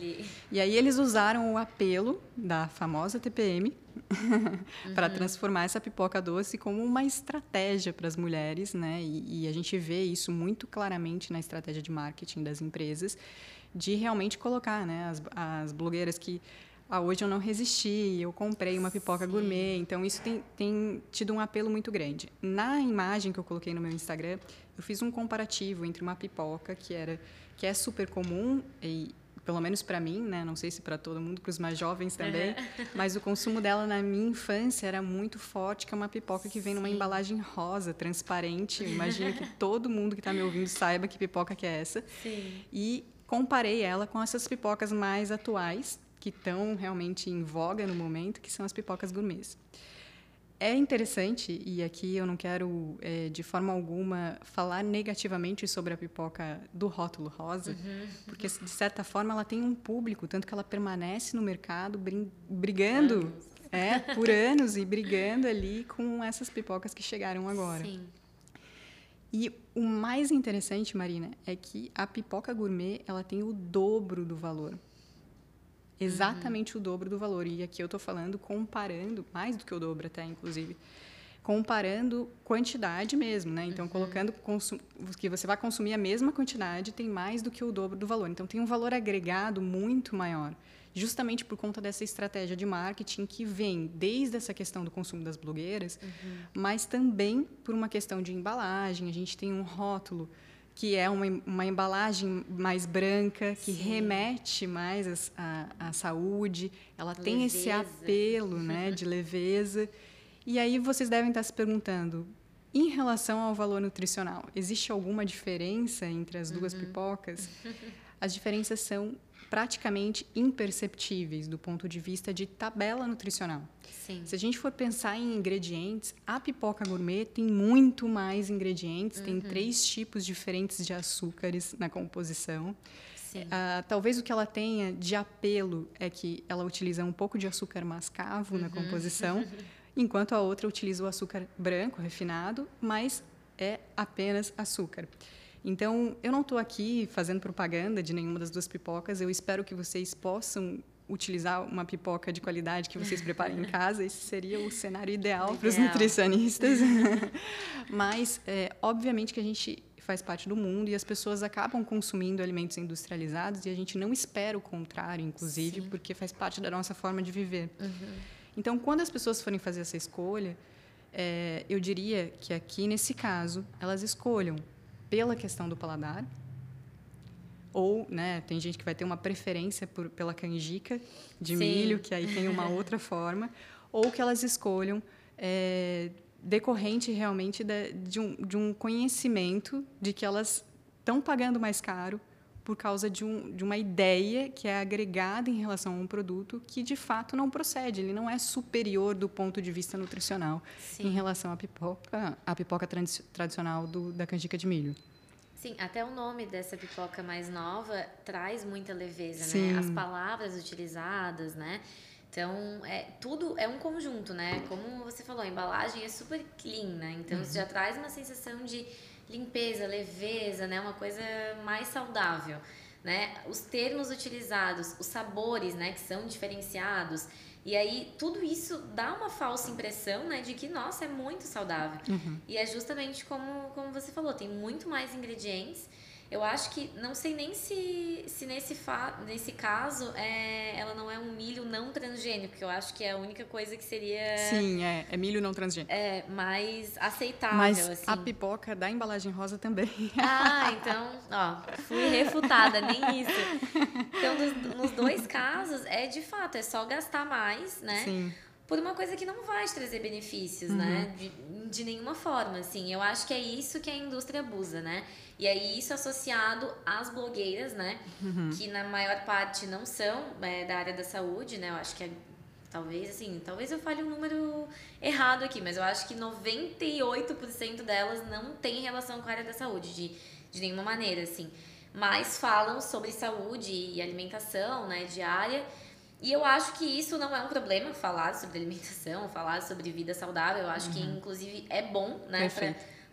E aí eles usaram o apelo da famosa TPM uhum. para transformar essa pipoca doce como uma estratégia para as mulheres, né? E, e, a gente vê isso muito claramente na estratégia de marketing das empresas, de realmente colocar, né, as, as blogueiras que ah, hoje eu não resisti, eu comprei uma pipoca Sim. gourmet. Então, isso tem, tem tido um apelo muito grande. Na imagem que eu coloquei no meu Instagram, eu fiz um comparativo entre uma pipoca que era que é super comum e pelo menos para mim, né? Não sei se para todo mundo, para os mais jovens também, uhum. mas o consumo dela na minha infância era muito forte, que é uma pipoca que vem Sim. numa embalagem rosa, transparente. Imagino que todo mundo que está me ouvindo saiba que pipoca que é essa. Sim. E comparei ela com essas pipocas mais atuais, que estão realmente em voga no momento, que são as pipocas gourmets. É interessante, e aqui eu não quero é, de forma alguma falar negativamente sobre a pipoca do rótulo rosa, uhum. porque de certa forma ela tem um público, tanto que ela permanece no mercado brigando anos. É, por anos e brigando ali com essas pipocas que chegaram agora. Sim. E o mais interessante, Marina, é que a pipoca gourmet ela tem o dobro do valor exatamente uhum. o dobro do valor. E aqui eu estou falando comparando, mais do que o dobro até, inclusive, comparando quantidade mesmo, né? Então, uhum. colocando que você vai consumir a mesma quantidade, tem mais do que o dobro do valor. Então, tem um valor agregado muito maior, justamente por conta dessa estratégia de marketing que vem desde essa questão do consumo das blogueiras, uhum. mas também por uma questão de embalagem. A gente tem um rótulo que é uma, uma embalagem mais branca, que Sim. remete mais à saúde, ela leveza. tem esse apelo né, de leveza. E aí vocês devem estar se perguntando, em relação ao valor nutricional, existe alguma diferença entre as duas uhum. pipocas? As diferenças são praticamente imperceptíveis do ponto de vista de tabela nutricional. Sim. Se a gente for pensar em ingredientes, a pipoca gourmet tem muito mais ingredientes, uhum. tem três tipos diferentes de açúcares na composição. Uh, talvez o que ela tenha de apelo é que ela utiliza um pouco de açúcar mascavo uhum. na composição, enquanto a outra utiliza o açúcar branco refinado, mas é apenas açúcar. Então, eu não estou aqui fazendo propaganda de nenhuma das duas pipocas. Eu espero que vocês possam utilizar uma pipoca de qualidade que vocês preparem em casa. Esse seria o cenário ideal, para os nutricionistas. Mas, é, obviamente, que a gente faz parte do mundo e as pessoas acabam consumindo alimentos industrializados e a gente não espera o contrário, inclusive, Sim. porque faz parte da nossa forma de viver. Uhum. Então, quando as pessoas forem fazer essa escolha, é, eu diria que aqui, nesse caso, elas escolham pela questão do paladar, ou né, tem gente que vai ter uma preferência por, pela canjica de Sim. milho, que aí tem uma outra forma, ou que elas escolham é, decorrente realmente de, de, um, de um conhecimento de que elas estão pagando mais caro por causa de, um, de uma ideia que é agregada em relação a um produto que de fato não procede, ele não é superior do ponto de vista nutricional Sim. em relação à pipoca, à pipoca tradicional do, da canjica de milho. Sim, até o nome dessa pipoca mais nova traz muita leveza, né? Sim. né? As palavras utilizadas, né? Então, é, tudo é um conjunto, né? Como você falou, a embalagem é super clean, né? Então, uhum. já traz uma sensação de limpeza, leveza, né? Uma coisa mais saudável, né? Os termos utilizados, os sabores, né? Que são diferenciados. E aí, tudo isso dá uma falsa impressão, né? De que, nossa, é muito saudável. Uhum. E é justamente como, como você falou, tem muito mais ingredientes eu acho que, não sei nem se, se nesse, fa, nesse caso é, ela não é um milho não transgênico, porque eu acho que é a única coisa que seria. Sim, é, é milho não transgênico. É, mais aceitável. Mas assim. a pipoca da embalagem rosa também. Ah, então, ó, fui refutada, nem isso. Então, nos, nos dois casos, é de fato, é só gastar mais, né? Sim por uma coisa que não vai te trazer benefícios, né? uhum. né? De, de nenhuma forma, assim. Eu acho que é isso que a indústria abusa, né? E aí isso associado às blogueiras, né? Uhum. Que na maior parte não são é, da área da saúde, né? Eu acho que é, talvez, assim, talvez eu fale um número errado aqui, mas eu acho que 98% delas não tem relação com a área da saúde, de, de nenhuma maneira, assim. Mas falam sobre saúde e alimentação, né, diária. E eu acho que isso não é um problema, falar sobre alimentação, falar sobre vida saudável. Eu acho uhum. que, inclusive, é bom, né?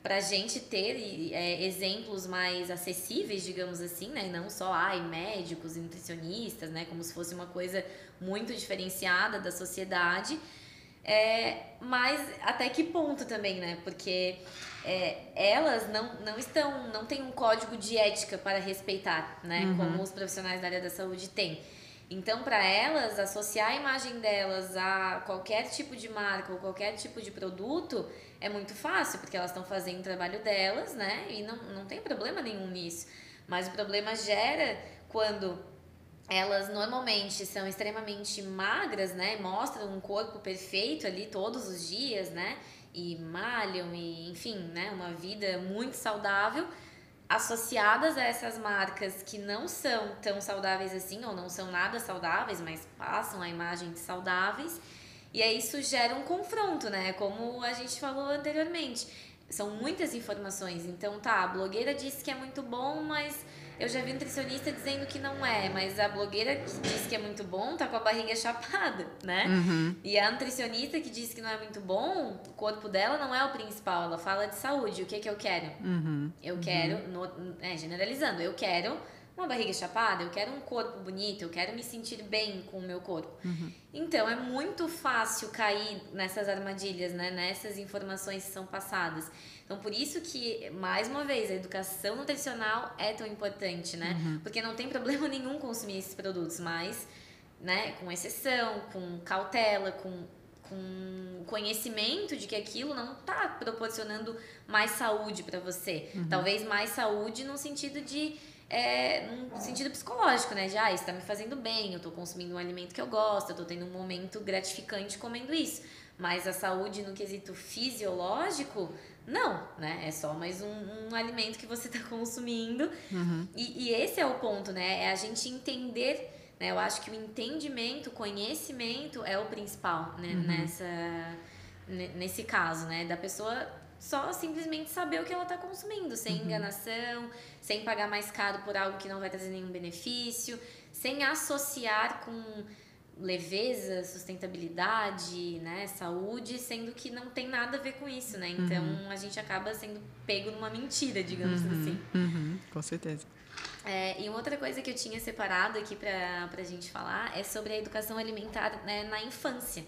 para a gente ter é, exemplos mais acessíveis, digamos assim, né? E não só ai, médicos e nutricionistas, né? Como se fosse uma coisa muito diferenciada da sociedade. É, mas até que ponto também, né? Porque é, elas não, não estão, não têm um código de ética para respeitar, né? Uhum. Como os profissionais da área da saúde têm. Então, para elas, associar a imagem delas a qualquer tipo de marca ou qualquer tipo de produto é muito fácil, porque elas estão fazendo o trabalho delas, né? E não, não tem problema nenhum nisso. Mas o problema gera quando elas normalmente são extremamente magras, né? Mostram um corpo perfeito ali todos os dias, né? E malham e, enfim, né? Uma vida muito saudável associadas a essas marcas que não são tão saudáveis assim ou não são nada saudáveis, mas passam a imagem de saudáveis. E aí isso gera um confronto, né? Como a gente falou anteriormente. São muitas informações. Então, tá, a blogueira disse que é muito bom, mas eu já vi nutricionista dizendo que não é, mas a blogueira que diz que é muito bom tá com a barriga chapada, né? Uhum. E a nutricionista que diz que não é muito bom, o corpo dela não é o principal, ela fala de saúde. O que que eu quero? Uhum. Eu quero, uhum. no, é, generalizando, eu quero uma barriga chapada, eu quero um corpo bonito, eu quero me sentir bem com o meu corpo. Uhum. Então, é muito fácil cair nessas armadilhas, né? Nessas informações que são passadas. Então, por isso que, mais uma vez, a educação nutricional é tão importante, né? Uhum. Porque não tem problema nenhum consumir esses produtos, mas, né, com exceção, com cautela, com, com conhecimento de que aquilo não está proporcionando mais saúde para você. Uhum. Talvez mais saúde no sentido de é, num sentido psicológico, né? De, ah, isso tá me fazendo bem, eu tô consumindo um alimento que eu gosto, eu tô tendo um momento gratificante comendo isso. Mas a saúde no quesito fisiológico, não, né? É só mais um, um alimento que você está consumindo. Uhum. E, e, esse é o ponto, né? É a gente entender, né? Eu acho que o entendimento, o conhecimento é o principal, né? Uhum. Nessa, nesse caso, né? Da pessoa só simplesmente saber o que ela está consumindo, sem uhum. enganação, sem pagar mais caro por algo que não vai trazer nenhum benefício, sem associar com leveza, sustentabilidade, né, saúde, sendo que não tem nada a ver com isso, né? Então uhum. a gente acaba sendo pego numa mentira, digamos uhum. assim. Uhum. Com certeza. É, e uma outra coisa que eu tinha separado aqui para a gente falar é sobre a educação alimentar né, na infância.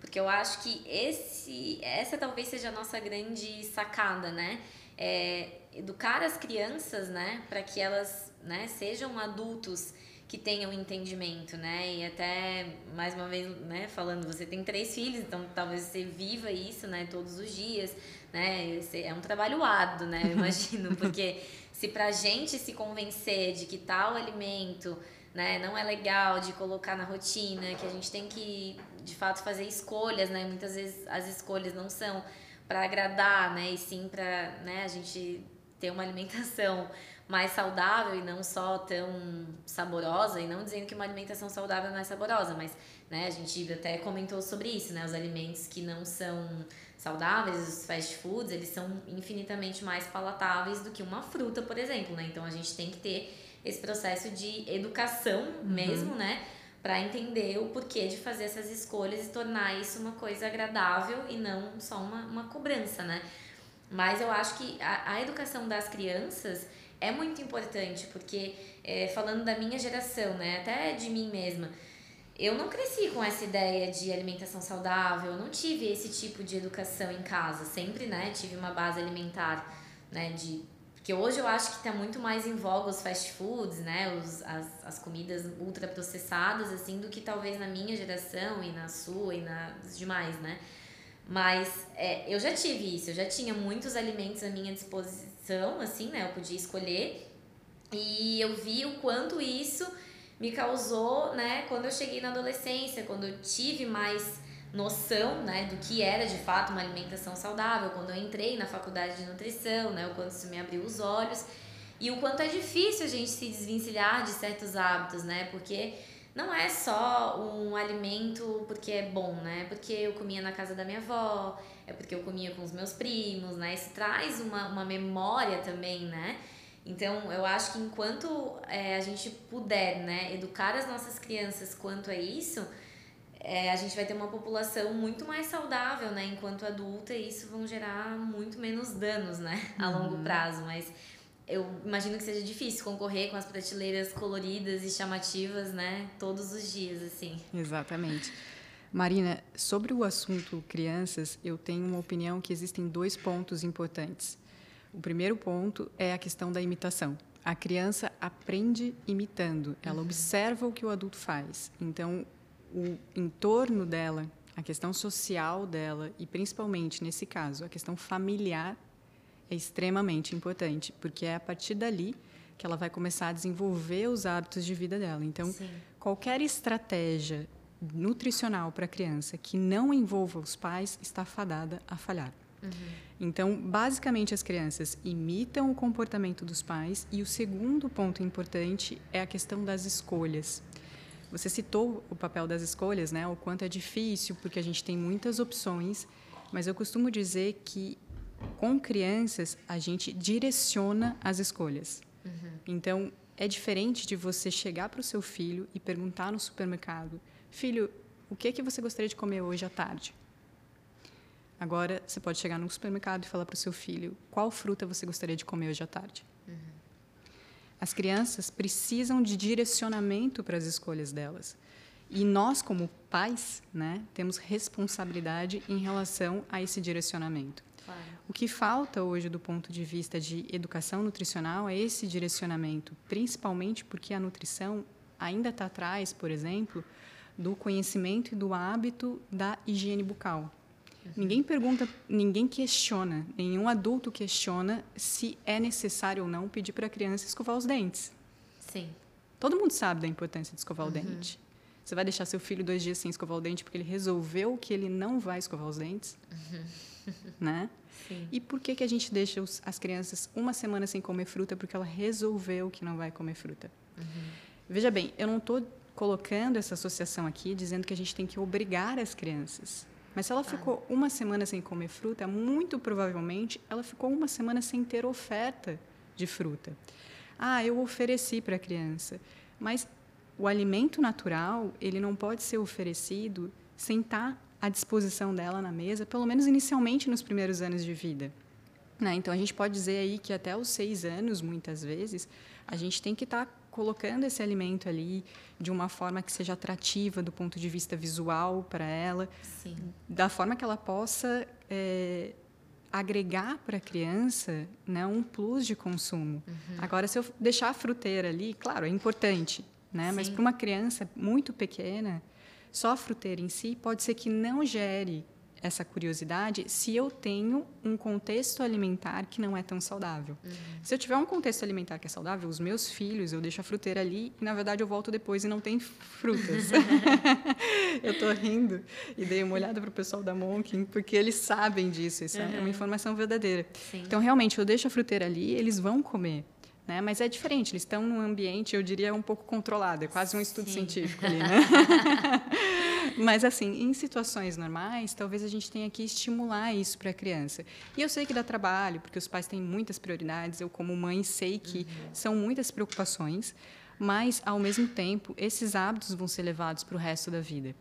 Porque eu acho que esse, essa talvez seja a nossa grande sacada, né? É educar as crianças, né, para que elas né, sejam adultos que tenham entendimento, né? E até, mais uma vez, né, falando, você tem três filhos, então talvez você viva isso, né, todos os dias, né? É um trabalho árduo, né? Eu imagino, porque se pra gente se convencer de que tal alimento, né, não é legal de colocar na rotina, que a gente tem que, de fato, fazer escolhas, né? Muitas vezes as escolhas não são para agradar, né? E sim para, né, a gente ter uma alimentação mais saudável e não só tão saborosa, e não dizendo que uma alimentação saudável não é saborosa, mas né, a gente até comentou sobre isso, né? Os alimentos que não são saudáveis, os fast foods, eles são infinitamente mais palatáveis do que uma fruta, por exemplo, né? Então a gente tem que ter esse processo de educação uhum. mesmo, né? Para entender o porquê de fazer essas escolhas e tornar isso uma coisa agradável e não só uma, uma cobrança, né? Mas eu acho que a, a educação das crianças é muito importante, porque é, falando da minha geração, né, até de mim mesma, eu não cresci com essa ideia de alimentação saudável, eu não tive esse tipo de educação em casa, sempre, né, tive uma base alimentar, né, de porque hoje eu acho que está muito mais em voga os fast foods, né, os, as, as comidas ultraprocessadas, assim, do que talvez na minha geração e na sua e nas demais, né. Mas é, eu já tive isso, eu já tinha muitos alimentos à minha disposição, assim, né? Eu podia escolher. E eu vi o quanto isso me causou, né? Quando eu cheguei na adolescência, quando eu tive mais noção, né, do que era de fato uma alimentação saudável, quando eu entrei na faculdade de nutrição, né, o quanto isso me abriu os olhos e o quanto é difícil a gente se desvencilhar de certos hábitos, né? Porque não é só um alimento porque é bom, né? Porque eu comia na casa da minha avó, é porque eu comia com os meus primos, né? Isso traz uma, uma memória também, né? Então, eu acho que enquanto é, a gente puder, né, educar as nossas crianças quanto a isso, é, a gente vai ter uma população muito mais saudável, né, enquanto adulta, e isso vão gerar muito menos danos, né, a longo uhum. prazo. Mas eu imagino que seja difícil concorrer com as prateleiras coloridas e chamativas, né, todos os dias, assim. Exatamente. Marina, sobre o assunto crianças, eu tenho uma opinião que existem dois pontos importantes. O primeiro ponto é a questão da imitação. A criança aprende imitando, ela uhum. observa o que o adulto faz. Então, o entorno dela, a questão social dela e principalmente nesse caso, a questão familiar é extremamente importante, porque é a partir dali que ela vai começar a desenvolver os hábitos de vida dela. Então, Sim. qualquer estratégia nutricional para a criança que não envolva os pais está fadada a falhar. Uhum. Então, basicamente, as crianças imitam o comportamento dos pais e o segundo ponto importante é a questão das escolhas. Você citou o papel das escolhas, né? O quanto é difícil porque a gente tem muitas opções, mas eu costumo dizer que com crianças a gente direciona as escolhas. Uhum. Então, é diferente de você chegar para o seu filho e perguntar no supermercado: Filho, o que, é que você gostaria de comer hoje à tarde? Agora, você pode chegar no supermercado e falar para o seu filho: Qual fruta você gostaria de comer hoje à tarde? Uhum. As crianças precisam de direcionamento para as escolhas delas. E nós, como pais, né, temos responsabilidade em relação a esse direcionamento. Claro. O que falta hoje do ponto de vista de educação nutricional é esse direcionamento, principalmente porque a nutrição ainda está atrás, por exemplo, do conhecimento e do hábito da higiene bucal. Ninguém pergunta, ninguém questiona, nenhum adulto questiona se é necessário ou não pedir para a criança escovar os dentes. Sim. Todo mundo sabe da importância de escovar uhum. o dente. Você vai deixar seu filho dois dias sem escovar o dente porque ele resolveu que ele não vai escovar os dentes? Uhum. né? Sim. E por que, que a gente deixa os, as crianças uma semana sem comer fruta? Porque ela resolveu que não vai comer fruta. Uhum. Veja bem, eu não estou colocando essa associação aqui dizendo que a gente tem que obrigar as crianças. Mas se ela ficou uma semana sem comer fruta, muito provavelmente ela ficou uma semana sem ter oferta de fruta. Ah, eu ofereci para a criança, mas o alimento natural ele não pode ser oferecido sem estar tá à disposição dela na mesa, pelo menos inicialmente nos primeiros anos de vida. Né? Então, a gente pode dizer aí que até os seis anos, muitas vezes, a gente tem que estar tá colocando esse alimento ali de uma forma que seja atrativa do ponto de vista visual para ela, Sim. da forma que ela possa é, agregar para a criança né, um plus de consumo. Uhum. Agora, se eu deixar a fruteira ali, claro, é importante, né? mas para uma criança muito pequena, só a fruteira em si pode ser que não gere essa curiosidade se eu tenho um contexto alimentar que não é tão saudável. Uhum. Se eu tiver um contexto alimentar que é saudável, os meus filhos, eu deixo a fruteira ali e, na verdade, eu volto depois e não tem frutas. eu estou rindo e dei uma olhada para o pessoal da Monkin, porque eles sabem disso, isso uhum. é uma uhum. informação verdadeira. Sim. Então, realmente, eu deixo a fruteira ali, eles vão comer. Né? Mas é diferente, eles estão num ambiente, eu diria, um pouco controlado, é quase um estudo Sim. científico ali, né? Mas, assim, em situações normais, talvez a gente tenha que estimular isso para a criança. E eu sei que dá trabalho, porque os pais têm muitas prioridades, eu, como mãe, sei que uhum. são muitas preocupações, mas, ao mesmo tempo, esses hábitos vão ser levados para o resto da vida.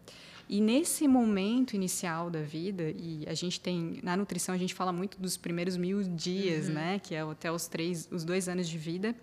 E nesse momento inicial da vida, e a gente tem na nutrição a gente fala muito dos primeiros mil dias, uhum. né, que é até os três, os dois anos de vida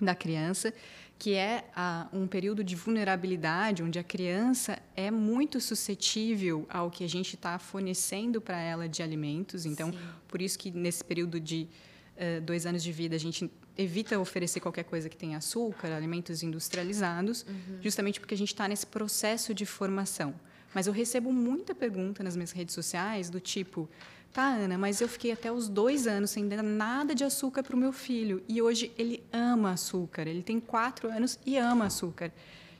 da criança, que é a, um período de vulnerabilidade, onde a criança é muito suscetível ao que a gente está fornecendo para ela de alimentos. Então, Sim. por isso que nesse período de uh, dois anos de vida a gente evita oferecer qualquer coisa que tenha açúcar, alimentos industrializados, uhum. justamente porque a gente está nesse processo de formação. Mas eu recebo muita pergunta nas minhas redes sociais do tipo: tá, Ana, mas eu fiquei até os dois anos sem dar nada de açúcar para o meu filho e hoje ele ama açúcar. Ele tem quatro anos e ama açúcar.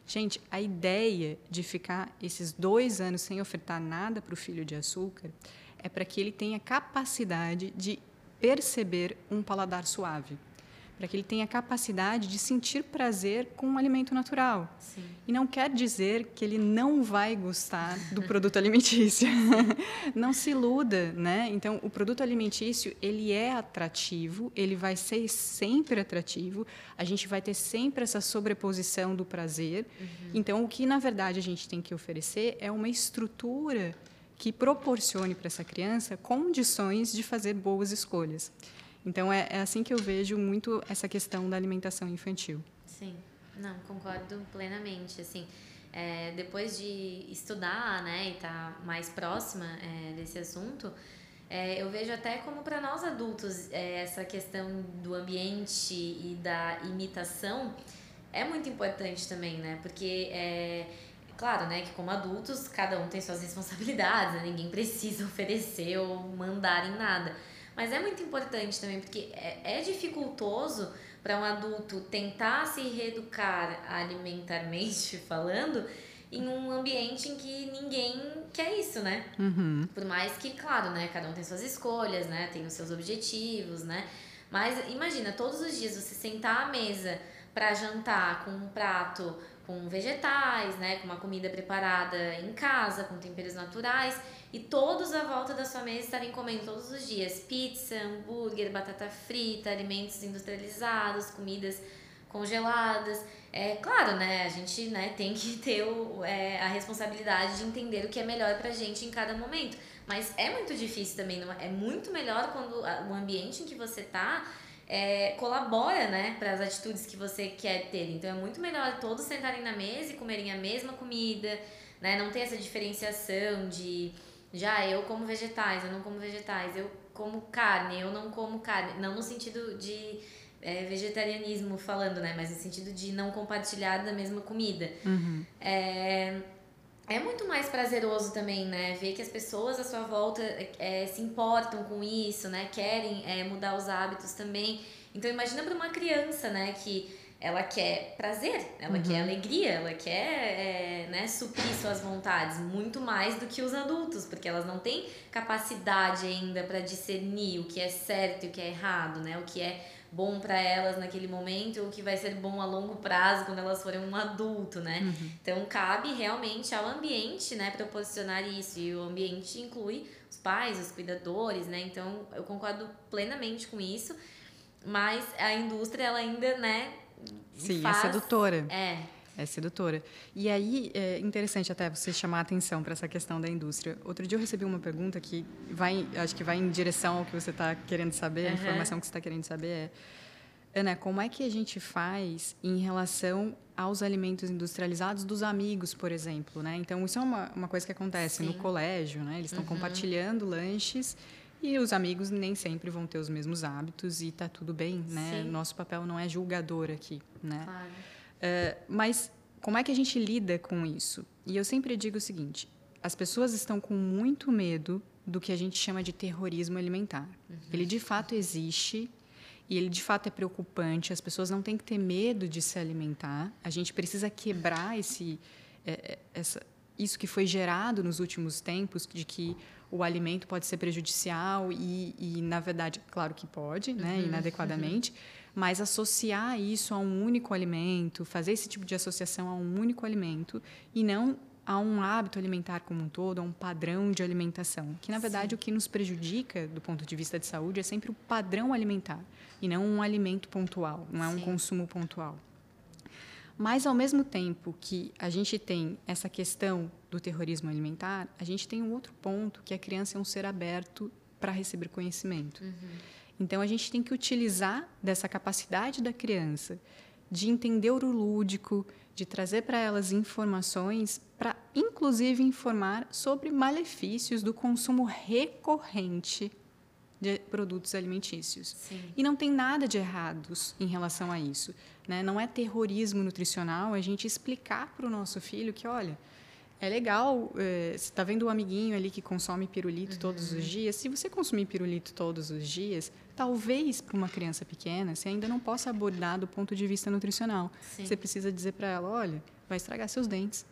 Gente, a ideia de ficar esses dois anos sem ofertar nada para o filho de açúcar é para que ele tenha capacidade de perceber um paladar suave para que ele tenha capacidade de sentir prazer com um alimento natural. Sim. E não quer dizer que ele não vai gostar do produto alimentício. não se iluda, né? Então, o produto alimentício, ele é atrativo, ele vai ser sempre atrativo, a gente vai ter sempre essa sobreposição do prazer. Uhum. Então, o que, na verdade, a gente tem que oferecer é uma estrutura que proporcione para essa criança condições de fazer boas escolhas. Então, é, é assim que eu vejo muito essa questão da alimentação infantil. Sim, não, concordo plenamente. Assim, é, depois de estudar né, e estar tá mais próxima é, desse assunto, É, eu vejo até como para nós adultos é, essa questão do ambiente e da imitação é muito importante também, né? Porque é, claro, né, que como adultos cada um tem suas responsabilidades, né? ninguém precisa oferecer ou mandar em nada. Mas é muito importante também porque é, é dificultoso para um adulto tentar se reeducar alimentarmente falando em um ambiente em que ninguém quer isso, né? Uhum. Por mais que, claro, né, cada um tem suas escolhas, né, tem os seus objetivos, né? Mas imagina, todos os dias você sentar à mesa para jantar com um prato com vegetais, né, com uma comida preparada em casa, com temperos naturais, e todos à volta da sua mesa estarem comendo todos os dias pizza, hambúrguer, batata frita, alimentos industrializados, comidas congeladas. É claro, né? A gente né, tem que ter o, é, a responsabilidade de entender o que é melhor pra gente em cada momento. Mas é muito difícil também. É, é muito melhor quando o ambiente em que você tá é, colabora, né, para as atitudes que você quer ter. Então é muito melhor todos sentarem na mesa e comerem a mesma comida, né? Não ter essa diferenciação de já eu como vegetais, eu não como vegetais, eu como carne, eu não como carne. Não no sentido de é, vegetarianismo falando, né? Mas no sentido de não compartilhar da mesma comida. Uhum. É, é muito mais prazeroso também, né? Ver que as pessoas à sua volta é, se importam com isso, né? Querem é, mudar os hábitos também. Então imagina para uma criança, né? Que ela quer prazer, ela uhum. quer alegria, ela quer é, né, suprir suas vontades muito mais do que os adultos, porque elas não têm capacidade ainda para discernir o que é certo e o que é errado, né? O que é bom para elas naquele momento ou que vai ser bom a longo prazo quando elas forem um adulto, né? Uhum. Então cabe realmente ao ambiente, né, proporcionar isso e o ambiente inclui os pais, os cuidadores, né? Então eu concordo plenamente com isso, mas a indústria ela ainda, né, Sim, é faz... é sedutora. É. É sedutora. E aí, é interessante até você chamar a atenção para essa questão da indústria. Outro dia eu recebi uma pergunta que vai, acho que vai em direção ao que você está querendo saber, a informação que você está querendo saber é, Ana, como é que a gente faz em relação aos alimentos industrializados dos amigos, por exemplo, né? Então, isso é uma, uma coisa que acontece Sim. no colégio, né? Eles estão uhum. compartilhando lanches e os amigos nem sempre vão ter os mesmos hábitos e está tudo bem, né? Sim. Nosso papel não é julgador aqui, né? Claro. Uh, mas como é que a gente lida com isso? E eu sempre digo o seguinte: as pessoas estão com muito medo do que a gente chama de terrorismo alimentar. Uhum. Ele de fato existe e ele de fato é preocupante. As pessoas não têm que ter medo de se alimentar. A gente precisa quebrar esse, é, é essa, isso que foi gerado nos últimos tempos de que o alimento pode ser prejudicial e, e na verdade, claro que pode, né, uhum. inadequadamente. Uhum mas associar isso a um único alimento, fazer esse tipo de associação a um único alimento e não a um hábito alimentar como um todo, a um padrão de alimentação. Que, na verdade, Sim. o que nos prejudica, do ponto de vista de saúde, é sempre o padrão alimentar e não um alimento pontual, não é um consumo pontual. Mas, ao mesmo tempo que a gente tem essa questão do terrorismo alimentar, a gente tem um outro ponto, que a criança é um ser aberto para receber conhecimento. Uhum. Então a gente tem que utilizar dessa capacidade da criança de entender o lúdico, de trazer para elas informações para inclusive informar sobre malefícios do consumo recorrente de produtos alimentícios. Sim. E não tem nada de errados em relação a isso. Né? Não é terrorismo nutricional a gente explicar para o nosso filho que, olha, é legal, é, você está vendo o um amiguinho ali que consome pirulito uhum. todos os dias. Se você consumir pirulito todos os dias, talvez para uma criança pequena você ainda não possa abordar do ponto de vista nutricional. Sim. Você precisa dizer para ela, olha, vai estragar seus dentes,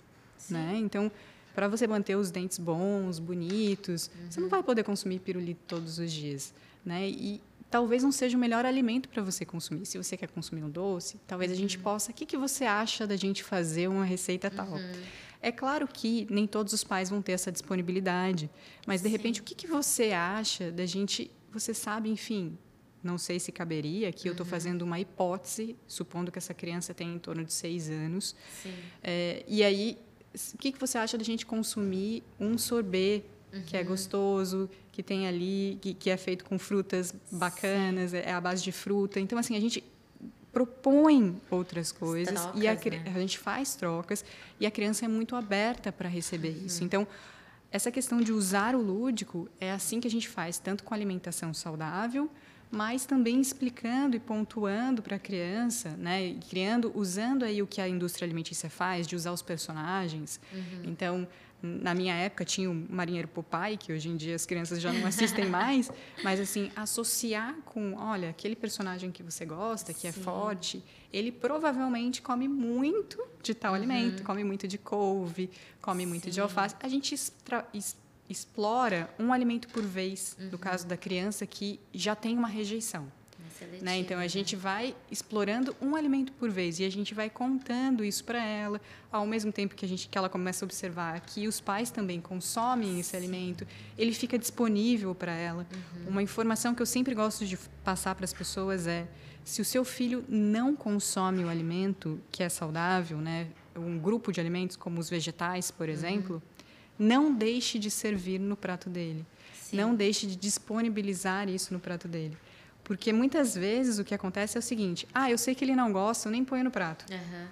né? Então, para você manter os dentes bons, bonitos, uhum. você não vai poder consumir pirulito todos os dias, né? E talvez não seja o melhor alimento para você consumir. Se você quer consumir um doce, talvez a gente uhum. possa. O que, que você acha da gente fazer uma receita tal? Uhum. É claro que nem todos os pais vão ter essa disponibilidade, mas de Sim. repente o que, que você acha da gente? Você sabe, enfim, não sei se caberia, aqui uhum. eu estou fazendo uma hipótese, supondo que essa criança tem em torno de seis anos. É, e aí, o que, que você acha da gente consumir um sorbet uhum. que é uhum. gostoso, que tem ali, que, que é feito com frutas bacanas, Sim. é a base de fruta. Então, assim, a gente propõe outras coisas trocas, e a, né? a, gente faz trocas e a criança é muito aberta para receber uhum. isso. Então, essa questão de usar o lúdico é assim que a gente faz, tanto com alimentação saudável, mas também explicando e pontuando para a criança, né, e criando, usando aí o que a indústria alimentícia faz, de usar os personagens. Uhum. Então, na minha época tinha o Marinheiro Popeye, que hoje em dia as crianças já não assistem mais, mas assim, associar com, olha, aquele personagem que você gosta, que é Sim. é forte, ele provavelmente come muito de tal uhum. alimento, come muito de couve, come Sim. muito de alface. A gente explora um alimento por vez, uhum. no caso da criança que já tem uma rejeição. Né? Então a gente vai explorando um alimento por vez e a gente vai contando isso para ela, ao mesmo tempo que a gente que ela começa a observar que os pais também consomem esse Sim. alimento, ele fica disponível para ela. Uhum. Uma informação que eu sempre gosto de passar para as pessoas é se o seu filho não consome o alimento que é saudável, né, um grupo de alimentos como os vegetais, por uhum. exemplo, uhum. não deixe de servir no prato dele. Sim. Não deixe de disponibilizar isso no prato dele. Porque muitas vezes o que acontece é o seguinte: ah, eu sei que ele não gosta, eu nem ponho no prato. Uhum.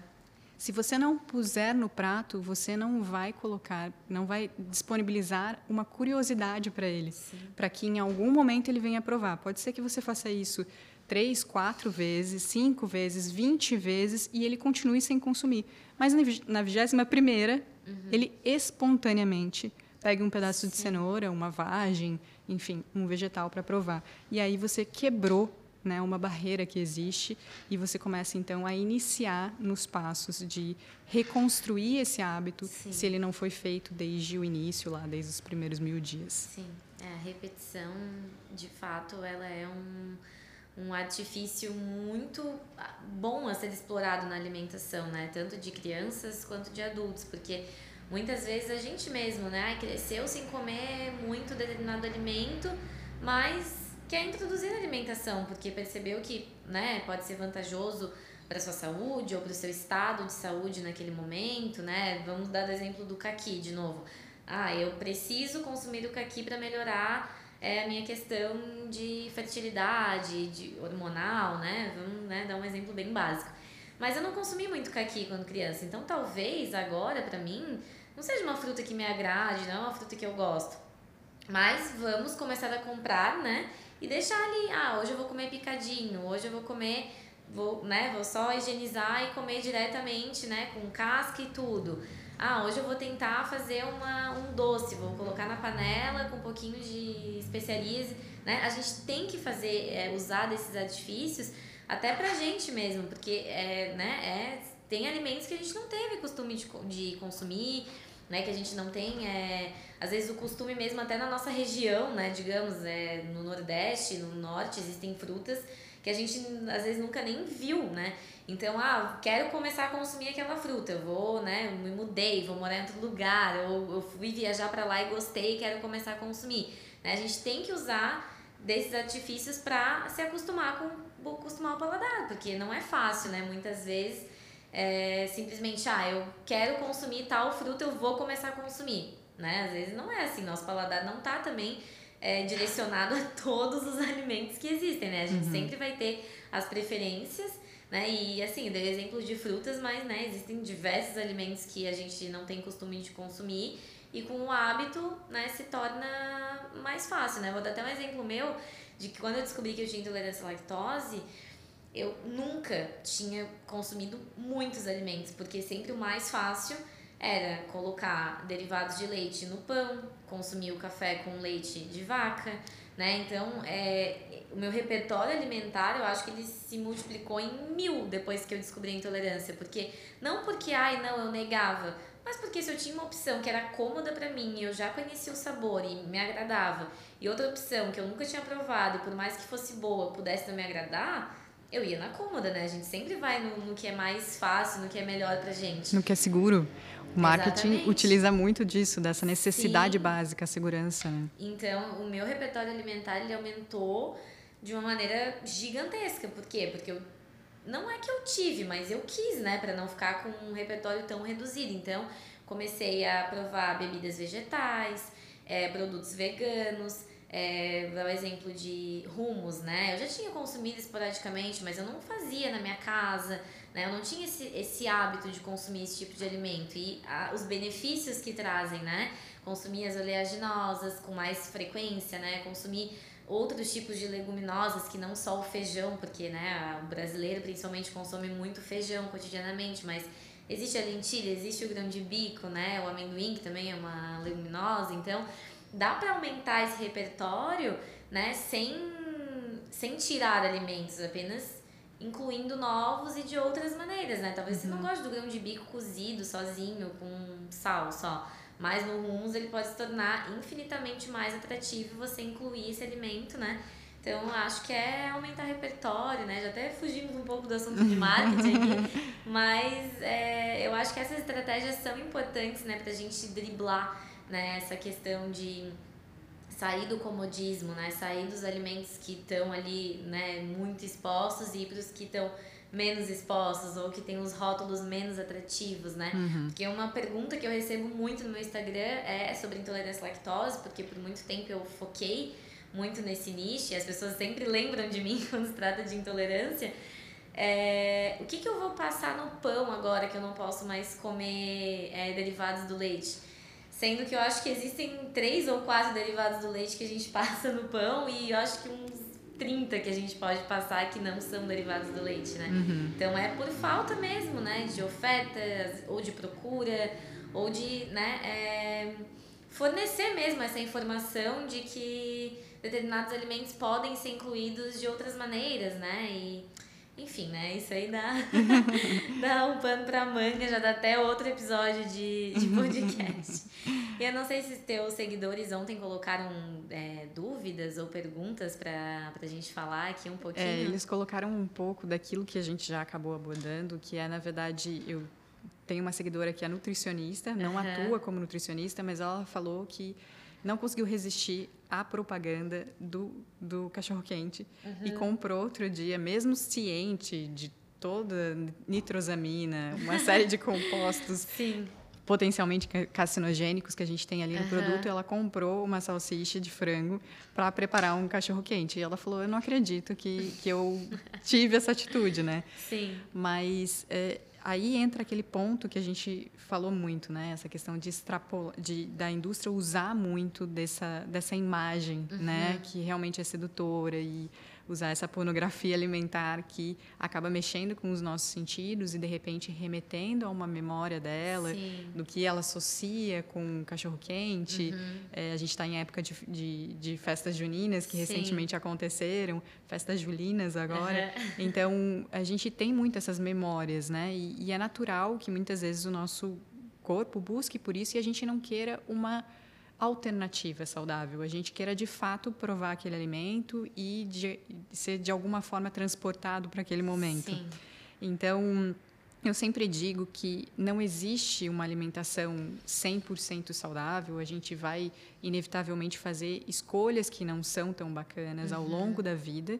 Se você não puser no prato, você não vai colocar, não vai disponibilizar uma curiosidade para ele, para que em algum momento ele venha provar. Pode ser que você faça isso três, quatro vezes, cinco vezes, vinte vezes e ele continue sem consumir. Mas na vigésima primeira, uhum. ele espontaneamente pega um pedaço Sim. de cenoura, uma vagem, enfim, um vegetal para provar. E aí você quebrou né, uma barreira que existe e você começa então a iniciar nos passos de reconstruir esse hábito Sim. se ele não foi feito desde o início lá desde os primeiros mil dias Sim, é, a repetição de fato ela é um um artifício muito bom a ser explorado na alimentação, né? Tanto de crianças quanto de adultos, porque Muitas vezes a gente mesmo, né, cresceu sem comer muito determinado alimento, mas quer introduzir na alimentação, porque percebeu que, né, pode ser vantajoso para sua saúde ou para o seu estado de saúde naquele momento, né? Vamos dar o exemplo do caqui de novo. Ah, eu preciso consumir o caqui para melhorar é, a minha questão de fertilidade, de hormonal, né? Vamos né, dar um exemplo bem básico. Mas eu não consumi muito caqui quando criança, então talvez agora para mim não seja uma fruta que me agrade, não é uma fruta que eu gosto. Mas vamos começar a comprar, né? E deixar ali, ah, hoje eu vou comer picadinho, hoje eu vou comer, vou, né, vou só higienizar e comer diretamente, né, com casca e tudo. Ah, hoje eu vou tentar fazer uma, um doce, vou colocar na panela com um pouquinho de especiarias, né? A gente tem que fazer, é, usar desses artifícios até pra gente mesmo, porque é, né, é, tem alimentos que a gente não teve costume de, de consumir, né, que a gente não tem, é, às vezes o costume mesmo até na nossa região, né, digamos, é, no Nordeste, no Norte, existem frutas que a gente às vezes nunca nem viu, né? Então, ah, quero começar a consumir aquela fruta, eu vou, né, me mudei, vou morar em outro lugar, ou eu fui viajar para lá e gostei, quero começar a consumir. Né? A gente tem que usar desses artifícios para se acostumar com acostumar o paladar, porque não é fácil, né? Muitas vezes é, simplesmente, ah, eu quero consumir tal fruta, eu vou começar a consumir, né? Às vezes não é assim, nosso paladar não tá também é, direcionado a todos os alimentos que existem, né? A gente uhum. sempre vai ter as preferências, né? E assim, eu dei exemplo de frutas, mas né, existem diversos alimentos que a gente não tem costume de consumir e com o hábito, né, se torna mais fácil, né? Vou dar até um exemplo meu de que quando eu descobri que eu tinha intolerância à lactose, eu nunca tinha consumido muitos alimentos, porque sempre o mais fácil era colocar derivados de leite no pão, consumir o café com leite de vaca, né? Então, é, o meu repertório alimentar, eu acho que ele se multiplicou em mil depois que eu descobri a intolerância, porque não porque, ai, não, eu negava, mas porque se eu tinha uma opção que era cômoda para mim, eu já conhecia o sabor e me agradava, e outra opção que eu nunca tinha provado, e por mais que fosse boa, pudesse não me agradar, eu ia na cômoda, né? A gente sempre vai no, no que é mais fácil, no que é melhor pra gente. No que é seguro. O marketing Exatamente. utiliza muito disso, dessa necessidade Sim. básica, a segurança, né? Então, o meu repertório alimentar, ele aumentou de uma maneira gigantesca. Por quê? Porque eu não é que eu tive, mas eu quis, né, para não ficar com um repertório tão reduzido. Então, comecei a provar bebidas vegetais, é, produtos veganos, é, dar o exemplo de rumos, né? Eu já tinha consumido esporadicamente, mas eu não fazia na minha casa, né? Eu não tinha esse, esse hábito de consumir esse tipo de alimento. E a, os benefícios que trazem, né? consumir as oleaginosas com mais frequência, né? Consumir outros tipos de leguminosas que não só o feijão, porque né, o brasileiro principalmente consome muito feijão cotidianamente, mas existe a lentilha, existe o grão de bico, né, o amendoim que também é uma leguminosa, então dá para aumentar esse repertório, né, sem sem tirar alimentos, apenas incluindo novos e de outras maneiras, né? Talvez uhum. você não uhum. goste do grão de bico cozido sozinho com sal só. Mas no hummus ele pode se tornar infinitamente mais atrativo você incluir esse alimento, né? Então, acho que é aumentar repertório, né? Já até fugimos um pouco do assunto de marketing aqui, mas é, eu acho que essas estratégias são importantes, né? Pra gente driblar né, essa questão de sair do comodismo, né? Sair dos alimentos que estão ali, né, muito expostos e para os que estão menos expostos ou que tem os rótulos menos atrativos, né? Uhum. Porque uma pergunta que eu recebo muito no meu Instagram é sobre intolerância à lactose, porque por muito tempo eu foquei muito nesse nicho e as pessoas sempre lembram de mim quando se trata de intolerância. É, o que, que eu vou passar no pão agora que eu não posso mais comer é, derivados do leite? Sendo que eu acho que existem três ou quatro derivados do leite que a gente passa no pão e eu acho que uns 30 que a gente pode passar que não são derivados do leite, né? Uhum. Então é por falta mesmo, né? De ofertas, ou de procura, ou de, né? É, fornecer mesmo essa informação de que determinados alimentos podem ser incluídos de outras maneiras, né? E, enfim, né? Isso aí dá, dá um pano pra manga, já dá até outro episódio de, de podcast. E eu não sei se teus seguidores ontem colocaram é, dúvidas ou perguntas pra, pra gente falar aqui um pouquinho. É, eles colocaram um pouco daquilo que a gente já acabou abordando, que é, na verdade, eu tenho uma seguidora que é nutricionista, não uhum. atua como nutricionista, mas ela falou que não conseguiu resistir à propaganda do, do cachorro-quente uhum. e comprou outro dia, mesmo ciente de toda nitrosamina, uma série de compostos Sim. potencialmente carcinogênicos que a gente tem ali no uhum. produto, ela comprou uma salsicha de frango para preparar um cachorro-quente. E ela falou: Eu não acredito que, que eu tive essa atitude, né? Sim. Mas. É, aí entra aquele ponto que a gente falou muito, né? Essa questão de extrapolar, de, da indústria usar muito dessa, dessa imagem, né? uhum. né? Que realmente é sedutora e usar essa pornografia alimentar que acaba mexendo com os nossos sentidos e de repente remetendo a uma memória dela, Sim. do que ela associa com cachorro quente. Uhum. É, a gente está em época de, de, de, festas juninas que Sim. recentemente aconteceram, festas julinas agora. Uhum. Então a gente tem muito essas memórias, né? E, e é natural que muitas vezes o nosso corpo busque por isso e a gente não queira uma alternativa saudável. A gente queira de fato provar aquele alimento e de, ser de alguma forma transportado para aquele momento. Sim. Então, eu sempre digo que não existe uma alimentação 100% saudável, a gente vai inevitavelmente fazer escolhas que não são tão bacanas uhum. ao longo da vida.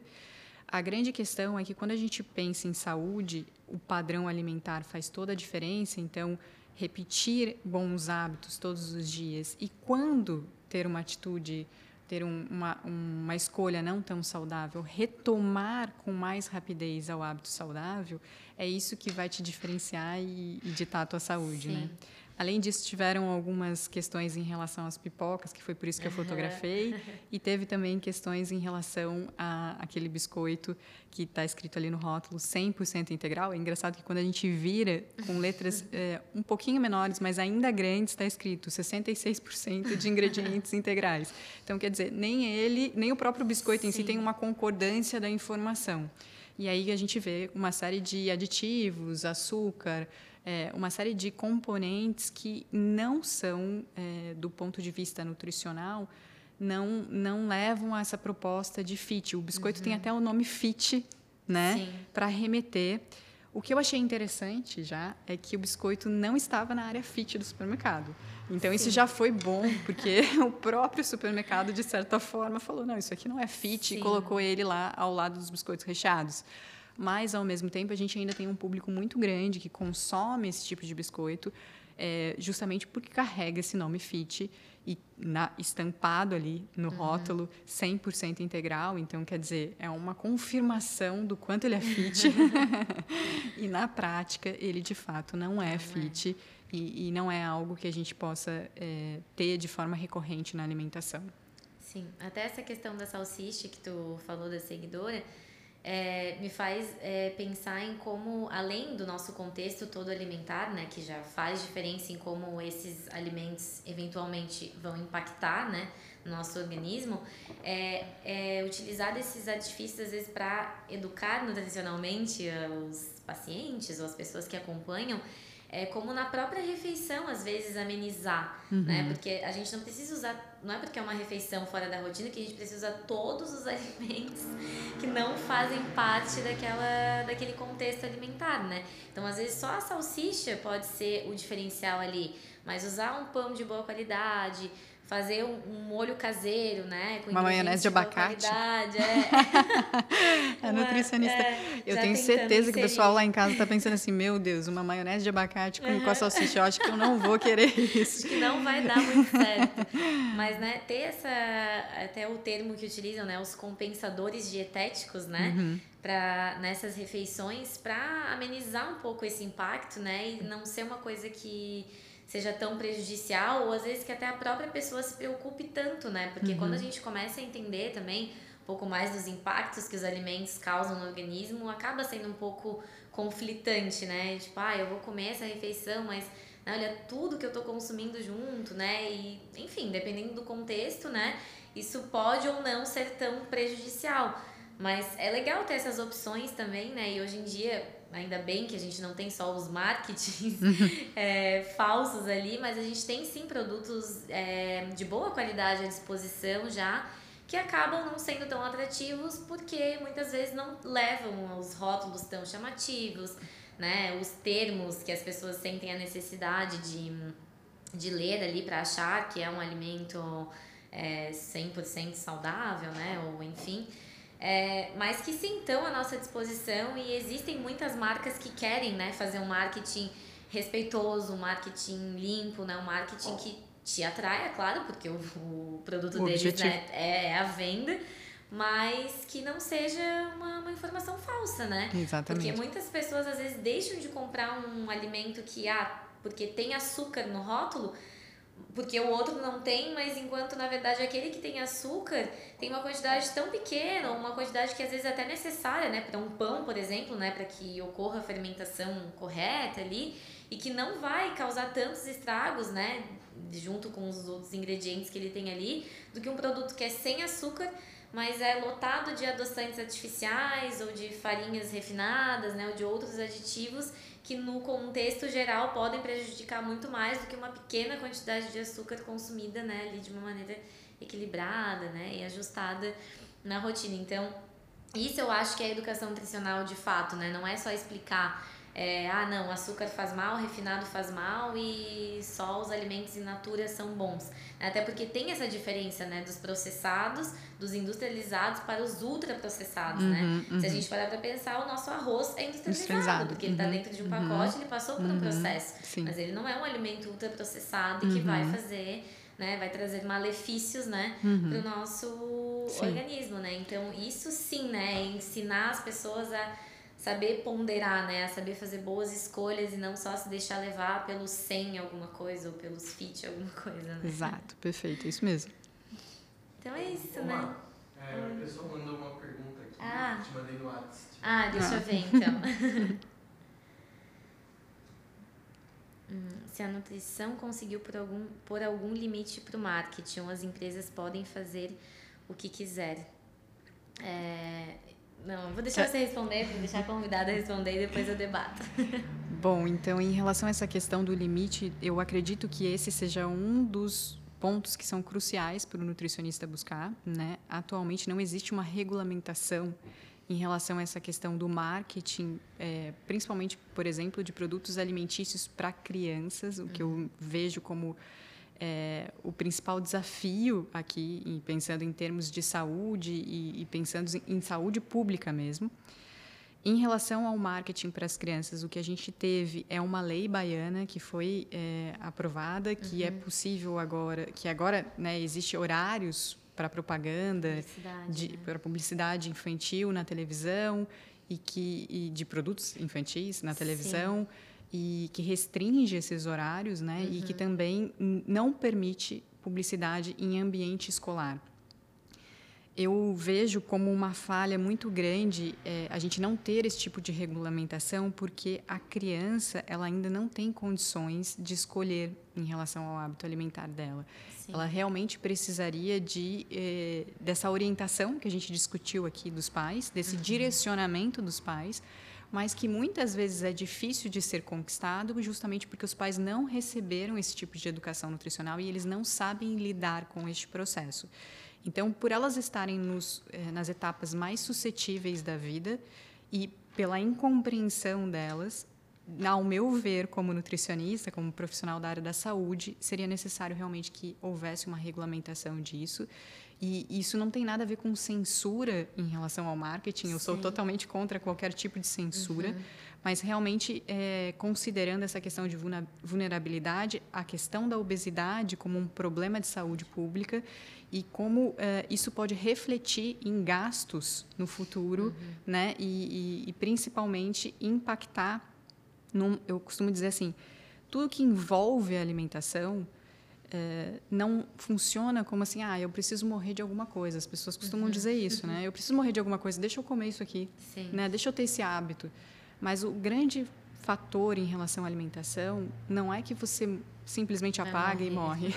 A grande questão é que quando a gente pensa em saúde, o padrão alimentar faz toda a diferença, então repetir bons hábitos todos os dias e quando ter uma atitude, ter um, uma, uma escolha não tão saudável, retomar com mais rapidez ao hábito saudável, é isso que vai te diferenciar e, e ditar a tua saúde? Sim. né? Além disso, tiveram algumas questões em relação às pipocas, que foi por isso que eu fotografei, e teve também questões em relação a aquele biscoito que está escrito ali no rótulo 100% integral. É engraçado que quando a gente vira com letras é, um pouquinho menores, mas ainda grandes, está escrito 66% de ingredientes integrais. Então, quer dizer, nem ele, nem o próprio biscoito Sim. em si tem uma concordância da informação. E aí a gente vê uma série de aditivos, açúcar, é, uma série de componentes que não são, é, do ponto de vista nutricional, não, não levam a essa proposta de fit. O biscoito uhum. tem até o nome fit, né, para remeter. O que eu achei interessante já é que o biscoito não estava na área fit do supermercado. Então Sim. isso já foi bom, porque o próprio supermercado, de certa forma, falou: não, isso aqui não é fit, Sim. e colocou ele lá ao lado dos biscoitos recheados mas ao mesmo tempo a gente ainda tem um público muito grande que consome esse tipo de biscoito, é, justamente porque carrega esse nome fit e na, estampado ali no uhum. rótulo 100% integral, então quer dizer, é uma confirmação do quanto ele é fit. e na prática ele de fato não é não é. fit. É. e, e não é algo que a gente possa é, ter de forma recorrente na alimentação. Sim, até essa questão da salsicha que tu falou da seguidora, é, me faz é, pensar em como, além do nosso contexto todo alimentar, né, que já faz diferença em como esses alimentos eventualmente vão impactar, né, no nosso organismo, é, é utilizar esses artifícios às vezes para educar nutricionalmente os pacientes ou as pessoas que acompanham é como na própria refeição, às vezes, amenizar, uhum. né? Porque a gente não precisa usar, não é porque é uma refeição fora da rotina que a gente precisa usar todos os alimentos que não fazem parte daquela, daquele contexto alimentar, né? Então, às vezes, só a salsicha pode ser o diferencial ali, mas usar um pão de boa qualidade, fazer um, um molho caseiro, né? Com uma maionese de abacate. É. a nutricionista. É, eu tenho certeza que o pessoal lá em casa está pensando assim: meu Deus, uma maionese de abacate com, com a salsicha. Eu acho que eu não vou querer isso. Acho que não vai dar muito certo. Mas, né, ter essa. Até o termo que utilizam, né? Os compensadores dietéticos, né? Uhum para nessas refeições para amenizar um pouco esse impacto, né, e não ser uma coisa que seja tão prejudicial, ou às vezes que até a própria pessoa se preocupe tanto, né? Porque uhum. quando a gente começa a entender também um pouco mais dos impactos que os alimentos causam no organismo, acaba sendo um pouco conflitante, né? Tipo, ah, eu vou comer essa refeição, mas né, olha tudo que eu tô consumindo junto, né? E, enfim, dependendo do contexto, né? Isso pode ou não ser tão prejudicial. Mas é legal ter essas opções também, né? E hoje em dia, ainda bem que a gente não tem só os marketings é, falsos ali, mas a gente tem sim produtos é, de boa qualidade à disposição já que acabam não sendo tão atrativos porque muitas vezes não levam os rótulos tão chamativos, né? Os termos que as pessoas sentem a necessidade de, de ler ali para achar que é um alimento é, 100% saudável, né? Ou enfim. É, mas que sim estão à nossa disposição e existem muitas marcas que querem né, fazer um marketing respeitoso, um marketing limpo, né, um marketing que te atrai, é claro, porque o, o produto o deles né, é, é a venda, mas que não seja uma, uma informação falsa, né? Exatamente. Porque muitas pessoas às vezes deixam de comprar um alimento que, ah, porque tem açúcar no rótulo, porque o outro não tem, mas enquanto na verdade aquele que tem açúcar tem uma quantidade tão pequena, uma quantidade que às vezes é até necessária, né, para um pão, por exemplo, né, para que ocorra a fermentação correta ali e que não vai causar tantos estragos, né, junto com os outros ingredientes que ele tem ali, do que um produto que é sem açúcar, mas é lotado de adoçantes artificiais ou de farinhas refinadas, né, ou de outros aditivos que no contexto geral podem prejudicar muito mais do que uma pequena quantidade de açúcar consumida, né, ali de uma maneira equilibrada, né, e ajustada na rotina. Então, isso eu acho que é educação nutricional de fato, né? Não é só explicar é, ah, não, açúcar faz mal, refinado faz mal e só os alimentos in natura são bons. Até porque tem essa diferença, né, dos processados, dos industrializados para os ultraprocessados, uhum, né? Uhum. Se a gente parar para pensar, o nosso arroz é industrializado, industrializado. porque ele está uhum, dentro de um uhum. pacote, ele passou por um uhum, processo. Sim. Mas ele não é um alimento ultraprocessado e que vai fazer né, vai trazer malefícios, né, uhum. para o nosso sim. organismo, né? Então isso sim, né, é ensinar as pessoas a saber ponderar, né? Saber fazer boas escolhas e não só se deixar levar pelos 100 alguma coisa ou pelos fit alguma coisa, né? Exato, perfeito, isso mesmo. Então é isso, Ô, né? É, a pessoa mandou uma pergunta aqui, ah. te mandei no WhatsApp. Ah, deixa ah. eu ver então. hum, se a nutrição conseguiu por algum, por algum limite para o marketing, as empresas podem fazer o que quiser. É, não, vou deixar você responder, vou deixar a convidada responder e depois eu debato. Bom, então em relação a essa questão do limite, eu acredito que esse seja um dos pontos que são cruciais para o nutricionista buscar. Né? Atualmente não existe uma regulamentação em relação a essa questão do marketing, é, principalmente, por exemplo, de produtos alimentícios para crianças, o que eu vejo como é, o principal desafio aqui, pensando em termos de saúde e, e pensando em saúde pública mesmo. Em relação ao marketing para as crianças, o que a gente teve é uma lei baiana que foi é, aprovada, que é uhum. é possível agora, que agora né, existe horários para propaganda, publicidade, de, né? para publicidade infantil na televisão e que e de produtos infantis na televisão. Sim e que restringe esses horários, né? Uhum. E que uhum. também não permite publicidade em ambiente escolar. Eu vejo como uma falha muito grande é, a gente não ter esse tipo de regulamentação, porque a criança ela ainda não tem condições de escolher em relação ao hábito alimentar dela. Sim. Ela realmente precisaria de é, dessa orientação que a gente discutiu aqui dos pais, desse uhum. direcionamento dos pais, mas que muitas vezes é difícil de ser conquistado, justamente porque os pais não receberam esse tipo de educação nutricional e eles não sabem lidar com este processo. Então, por elas estarem nos, eh, nas etapas mais suscetíveis da vida e pela incompreensão delas, ao meu ver, como nutricionista, como profissional da área da saúde, seria necessário realmente que houvesse uma regulamentação disso e isso não tem nada a ver com censura em relação ao marketing. Eu Sim. sou totalmente contra qualquer tipo de censura. Uhum. Mas realmente, é, considerando essa questão de vulnerabilidade, a questão da obesidade como um problema de saúde pública e como é, isso pode refletir em gastos no futuro, uhum. né? E, e, e, principalmente impactar. Num, eu costumo dizer assim, tudo que envolve a alimentação é, não funciona como assim, ah, eu preciso morrer de alguma coisa. As pessoas costumam uhum. dizer isso, né? Eu preciso morrer de alguma coisa, deixa eu comer isso aqui, Sim. né? Deixa eu ter esse hábito. Mas o grande fator em relação à alimentação não é que você simplesmente apaga e morre.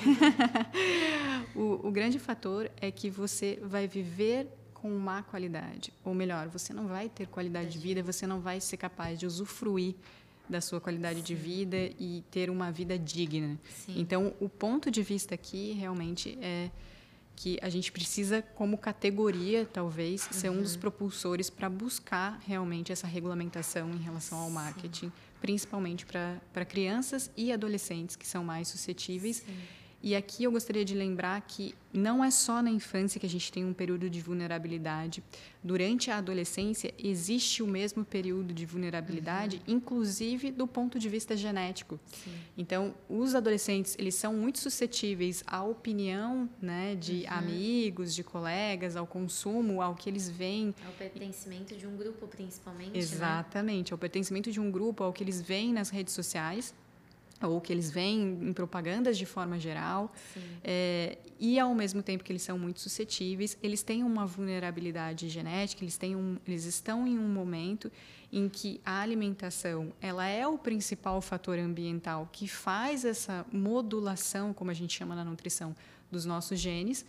o, o grande fator é que você vai viver com má qualidade, ou melhor, você não vai ter qualidade de vida, você não vai ser capaz de usufruir da sua qualidade Sim. de vida e ter uma vida digna. Sim. Então, o ponto de vista aqui realmente é que a gente precisa, como categoria, talvez, uhum. ser um dos uhum. propulsores para buscar realmente essa regulamentação em relação ao marketing, Sim. principalmente para crianças e adolescentes que são mais suscetíveis. Sim e aqui eu gostaria de lembrar que não é só na infância que a gente tem um período de vulnerabilidade. Durante a adolescência existe o mesmo período de vulnerabilidade, uhum. inclusive do ponto de vista genético. Sim. Então, os adolescentes eles são muito suscetíveis à opinião, né, de uhum. amigos, de colegas, ao consumo, ao que eles veem. Ao pertencimento de um grupo, principalmente. Né? Exatamente, né? ao pertencimento de um grupo, ao que eles veem nas redes sociais ou que eles veem em propagandas de forma geral, é, e ao mesmo tempo que eles são muito suscetíveis, eles têm uma vulnerabilidade genética, eles, têm um, eles estão em um momento em que a alimentação ela é o principal fator ambiental que faz essa modulação, como a gente chama na nutrição, dos nossos genes,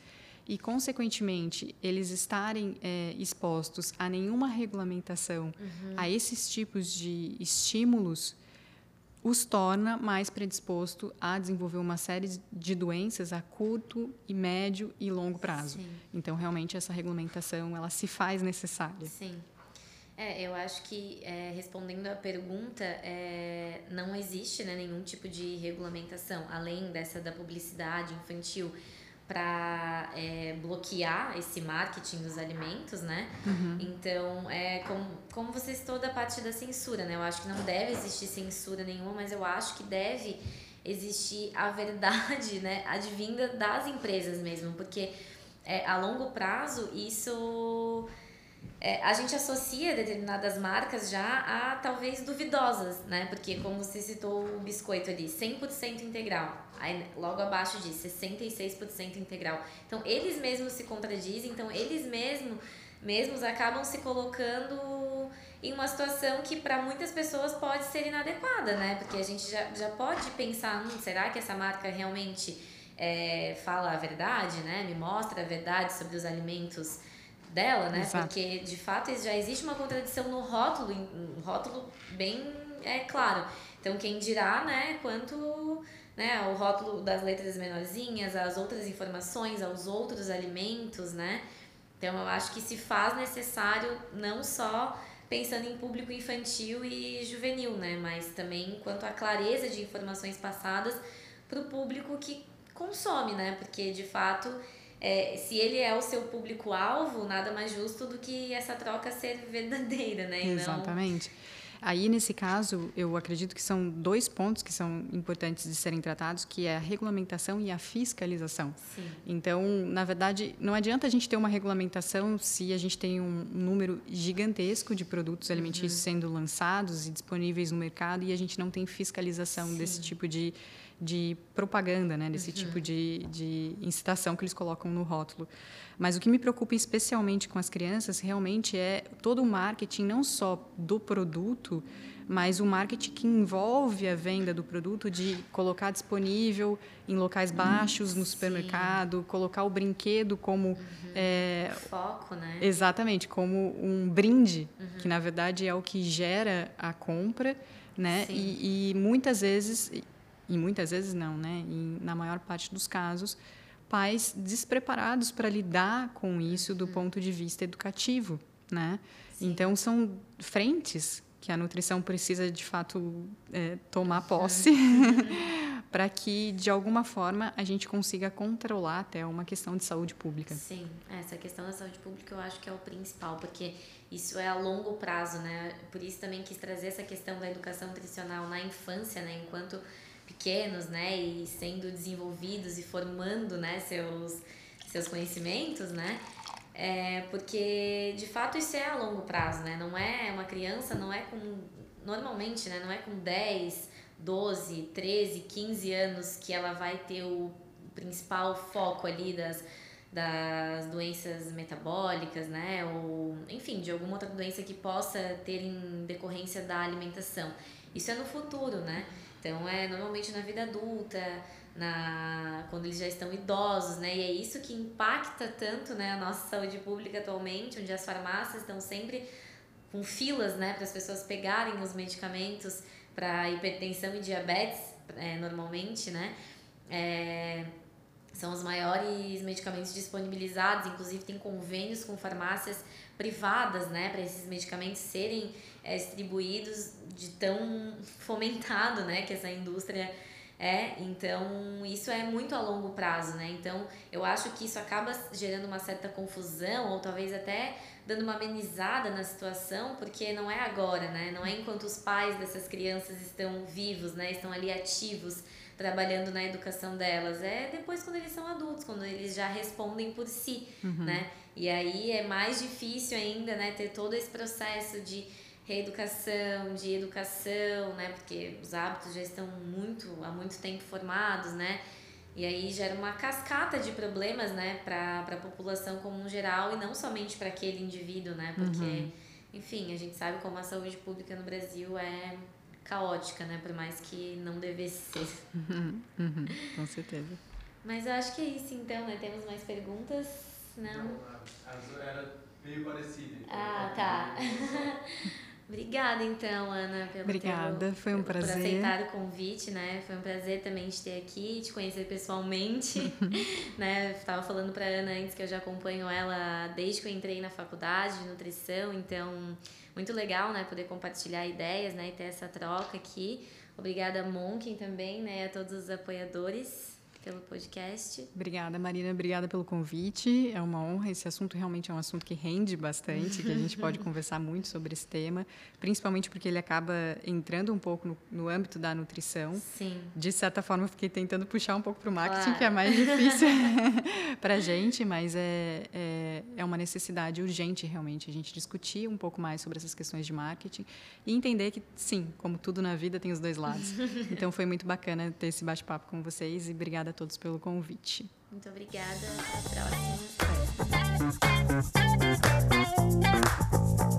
e, consequentemente, eles estarem é, expostos a nenhuma regulamentação uhum. a esses tipos de estímulos, os torna mais predisposto a desenvolver uma série de doenças a curto e médio e longo prazo. Sim. Então, realmente, essa regulamentação ela se faz necessária. Sim. É, eu acho que é, respondendo à pergunta, é, não existe né, nenhum tipo de regulamentação, além dessa da publicidade infantil para é, bloquear esse marketing dos alimentos, né? Uhum. Então, é como, como você citou da parte da censura, né? Eu acho que não deve existir censura nenhuma, mas eu acho que deve existir a verdade, né? Advinda das empresas mesmo, porque é, a longo prazo isso é, a gente associa determinadas marcas já a talvez duvidosas, né? Porque como você citou o biscoito ali, 100% integral. Aí logo abaixo diz 66% integral. Então eles mesmos se contradizem, então eles mesmos mesmos acabam se colocando em uma situação que para muitas pessoas pode ser inadequada, né? Porque a gente já, já pode pensar, hum, será que essa marca realmente é, fala a verdade, né? Me mostra a verdade sobre os alimentos dela, né? Exato. Porque de fato já existe uma contradição no rótulo, um rótulo bem é claro. Então quem dirá, né, quanto né, o rótulo das letras menorzinhas, as outras informações, aos outros alimentos, né? Então eu acho que se faz necessário não só pensando em público infantil e juvenil, né, mas também quanto à clareza de informações passadas para o público que consome, né? Porque de fato é, se ele é o seu público-alvo, nada mais justo do que essa troca ser verdadeira, né? Exatamente. Aí, nesse caso, eu acredito que são dois pontos que são importantes de serem tratados, que é a regulamentação e a fiscalização. Sim. Então, na verdade, não adianta a gente ter uma regulamentação se a gente tem um número gigantesco de produtos alimentícios uhum. sendo lançados e disponíveis no mercado e a gente não tem fiscalização Sim. desse tipo de, de propaganda, né? desse uhum. tipo de, de incitação que eles colocam no rótulo. Mas o que me preocupa especialmente com as crianças realmente é todo o marketing, não só do produto, mas o marketing que envolve a venda do produto, de colocar disponível em locais baixos no supermercado, colocar o brinquedo como. Uhum. É, Foco, né? Exatamente, como um brinde, uhum. que na verdade é o que gera a compra, né? E, e, muitas vezes, e muitas vezes não, né? E na maior parte dos casos, pais despreparados para lidar com isso do ponto de vista educativo, né? Sim. Então são frentes que a nutrição precisa de fato é, tomar posse para que de alguma forma a gente consiga controlar até uma questão de saúde pública. Sim, essa questão da saúde pública eu acho que é o principal, porque isso é a longo prazo, né? Por isso também quis trazer essa questão da educação nutricional na infância, né? Enquanto pequenos, né, e sendo desenvolvidos e formando, né, seus seus conhecimentos, né? É, porque de fato isso é a longo prazo, né? Não é uma criança, não é com normalmente, né, não é com 10, 12, 13, 15 anos que ela vai ter o principal foco ali das das doenças metabólicas, né, ou enfim, de alguma outra doença que possa ter em decorrência da alimentação. Isso é no futuro, né? Então é normalmente na vida adulta, na quando eles já estão idosos, né? E é isso que impacta tanto, né, a nossa saúde pública atualmente, onde as farmácias estão sempre com filas, né, para as pessoas pegarem os medicamentos para hipertensão e diabetes, é, normalmente, né? É, são os maiores medicamentos disponibilizados, inclusive tem convênios com farmácias privadas, né, para esses medicamentos serem é, distribuídos de tão fomentado, né, que essa indústria é. Então, isso é muito a longo prazo, né? Então, eu acho que isso acaba gerando uma certa confusão ou talvez até dando uma amenizada na situação, porque não é agora, né? Não é enquanto os pais dessas crianças estão vivos, né, estão ali ativos trabalhando na educação delas. É depois quando eles são adultos, quando eles já respondem por si, uhum. né? E aí é mais difícil ainda, né, ter todo esse processo de reeducação, de educação, né? Porque os hábitos já estão muito há muito tempo formados, né? E aí gera uma cascata de problemas, né, para a população como um geral e não somente para aquele indivíduo, né? Porque, uhum. enfim, a gente sabe como a saúde pública no Brasil é caótica, né? Por mais que não devesse ser. Uhum, uhum, com certeza. Mas eu acho que é isso então, né? Temos mais perguntas? Não? Não, era meio parecida. Então ah, tá. Obrigada, então, Ana, pelo Obrigada, teu, foi um prazer. Por aceitar o convite, né? Foi um prazer também te ter aqui, te conhecer pessoalmente, né? Estava falando para Ana antes que eu já acompanho ela desde que eu entrei na faculdade de nutrição, então muito legal, né? Poder compartilhar ideias, né? E ter essa troca aqui. Obrigada, Monkin, também, né? A todos os apoiadores pelo podcast. Obrigada, Marina. Obrigada pelo convite. É uma honra. Esse assunto realmente é um assunto que rende bastante, que a gente pode conversar muito sobre esse tema, principalmente porque ele acaba entrando um pouco no, no âmbito da nutrição. Sim. De certa forma, eu fiquei tentando puxar um pouco para o marketing, claro. que é mais difícil para a gente, mas é, é, é uma necessidade urgente, realmente, a gente discutir um pouco mais sobre essas questões de marketing e entender que, sim, como tudo na vida, tem os dois lados. Então, foi muito bacana ter esse bate-papo com vocês e obrigada todos pelo convite. Muito obrigada. Até a próxima.